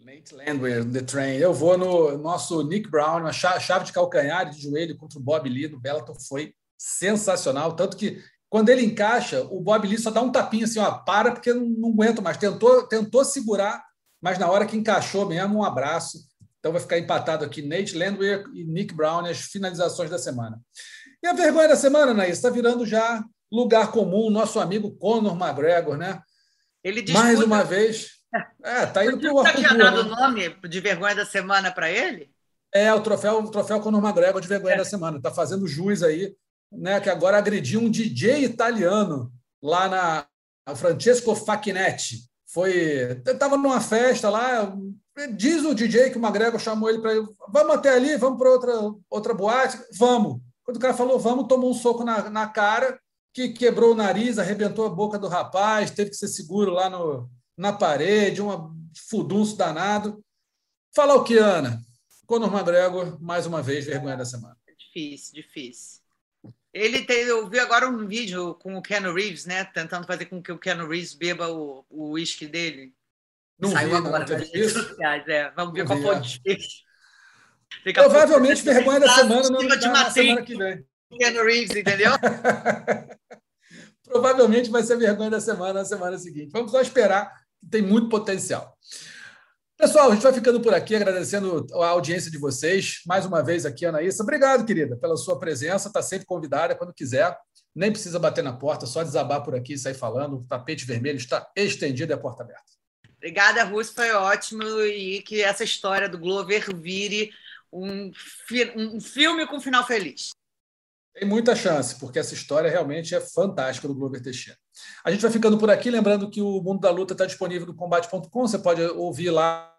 Late Landwehr, The Train. Eu vou no nosso Nick Brown, uma chave de calcanhar de joelho contra o Bob Lee do Bellator foi sensacional, tanto que quando ele encaixa, o Bob Lee só dá um tapinha assim, ó, para porque não, não aguento mais. Tentou, tentou segurar, mas na hora que encaixou mesmo, um abraço. Então vai ficar empatado aqui Nate Landwehr e Nick Brown as finalizações da semana. E a vergonha da semana, Naís, está virando já lugar comum, nosso amigo Conor McGregor, né? Ele disputa... Mais uma vez. É, tá indo para o Você tinha dado o né? nome de vergonha da semana para ele? É, o troféu, o troféu Conor McGregor de vergonha é. da semana. Está fazendo jus aí né, que agora agrediu um DJ italiano lá na Francesco Facchinetti. Foi, estava numa festa lá, diz o DJ que o McGregor chamou ele para vamos até ali, vamos para outra outra boate, vamos. Quando o cara falou vamos, tomou um soco na, na cara, que quebrou o nariz, arrebentou a boca do rapaz, teve que ser seguro lá no, na parede, um fudunço danado. Fala o que, Ana? Conor McGregor, mais uma vez, vergonha da semana. Difícil, difícil. Ele tem, eu vi agora um vídeo com o Keanu Reeves, né? Tentando fazer com que o Keanu Reeves beba o uísque dele. Não Saiu vi, agora nas redes sociais, é. Vamos ver qual foi o desfecho. Provavelmente vergonha da semana não da, na semana que vem. Keanu Reeves, entendeu? Provavelmente vai ser vergonha da semana na semana seguinte. Vamos só esperar, tem muito potencial. Pessoal, a gente vai ficando por aqui, agradecendo a audiência de vocês. Mais uma vez aqui, Anaísa. Obrigado, querida, pela sua presença. Está sempre convidada quando quiser. Nem precisa bater na porta, só desabar por aqui e sair falando. O tapete vermelho está estendido e a porta aberta. Obrigada, Russo. Foi ótimo. E que essa história do Glover vire um, um filme com final feliz. Tem muita chance, porque essa história realmente é fantástica do Glover Teixeira. A gente vai ficando por aqui, lembrando que o Mundo da Luta está disponível no combate.com, você pode ouvir lá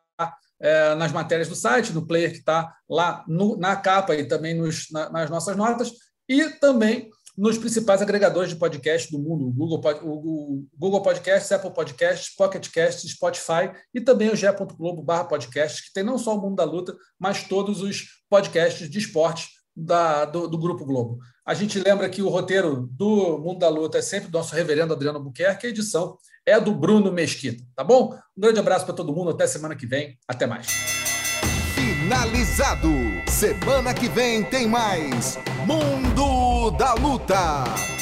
é, nas matérias do site, no player que está lá no, na capa e também nos, na, nas nossas notas, e também nos principais agregadores de podcast do mundo, Google, o Google Podcasts, Apple Podcasts, Pocket Casts, Spotify e também o ge.globo barra podcast, que tem não só o Mundo da Luta, mas todos os podcasts de esporte da, do, do, Grupo Globo. A gente lembra que o roteiro do Mundo da Luta é sempre do nosso reverendo Adriano Buquerque, a edição é do Bruno Mesquita, tá bom? Um grande abraço para todo mundo, até semana que vem, até mais. Finalizado. Semana que vem tem mais Mundo da Luta.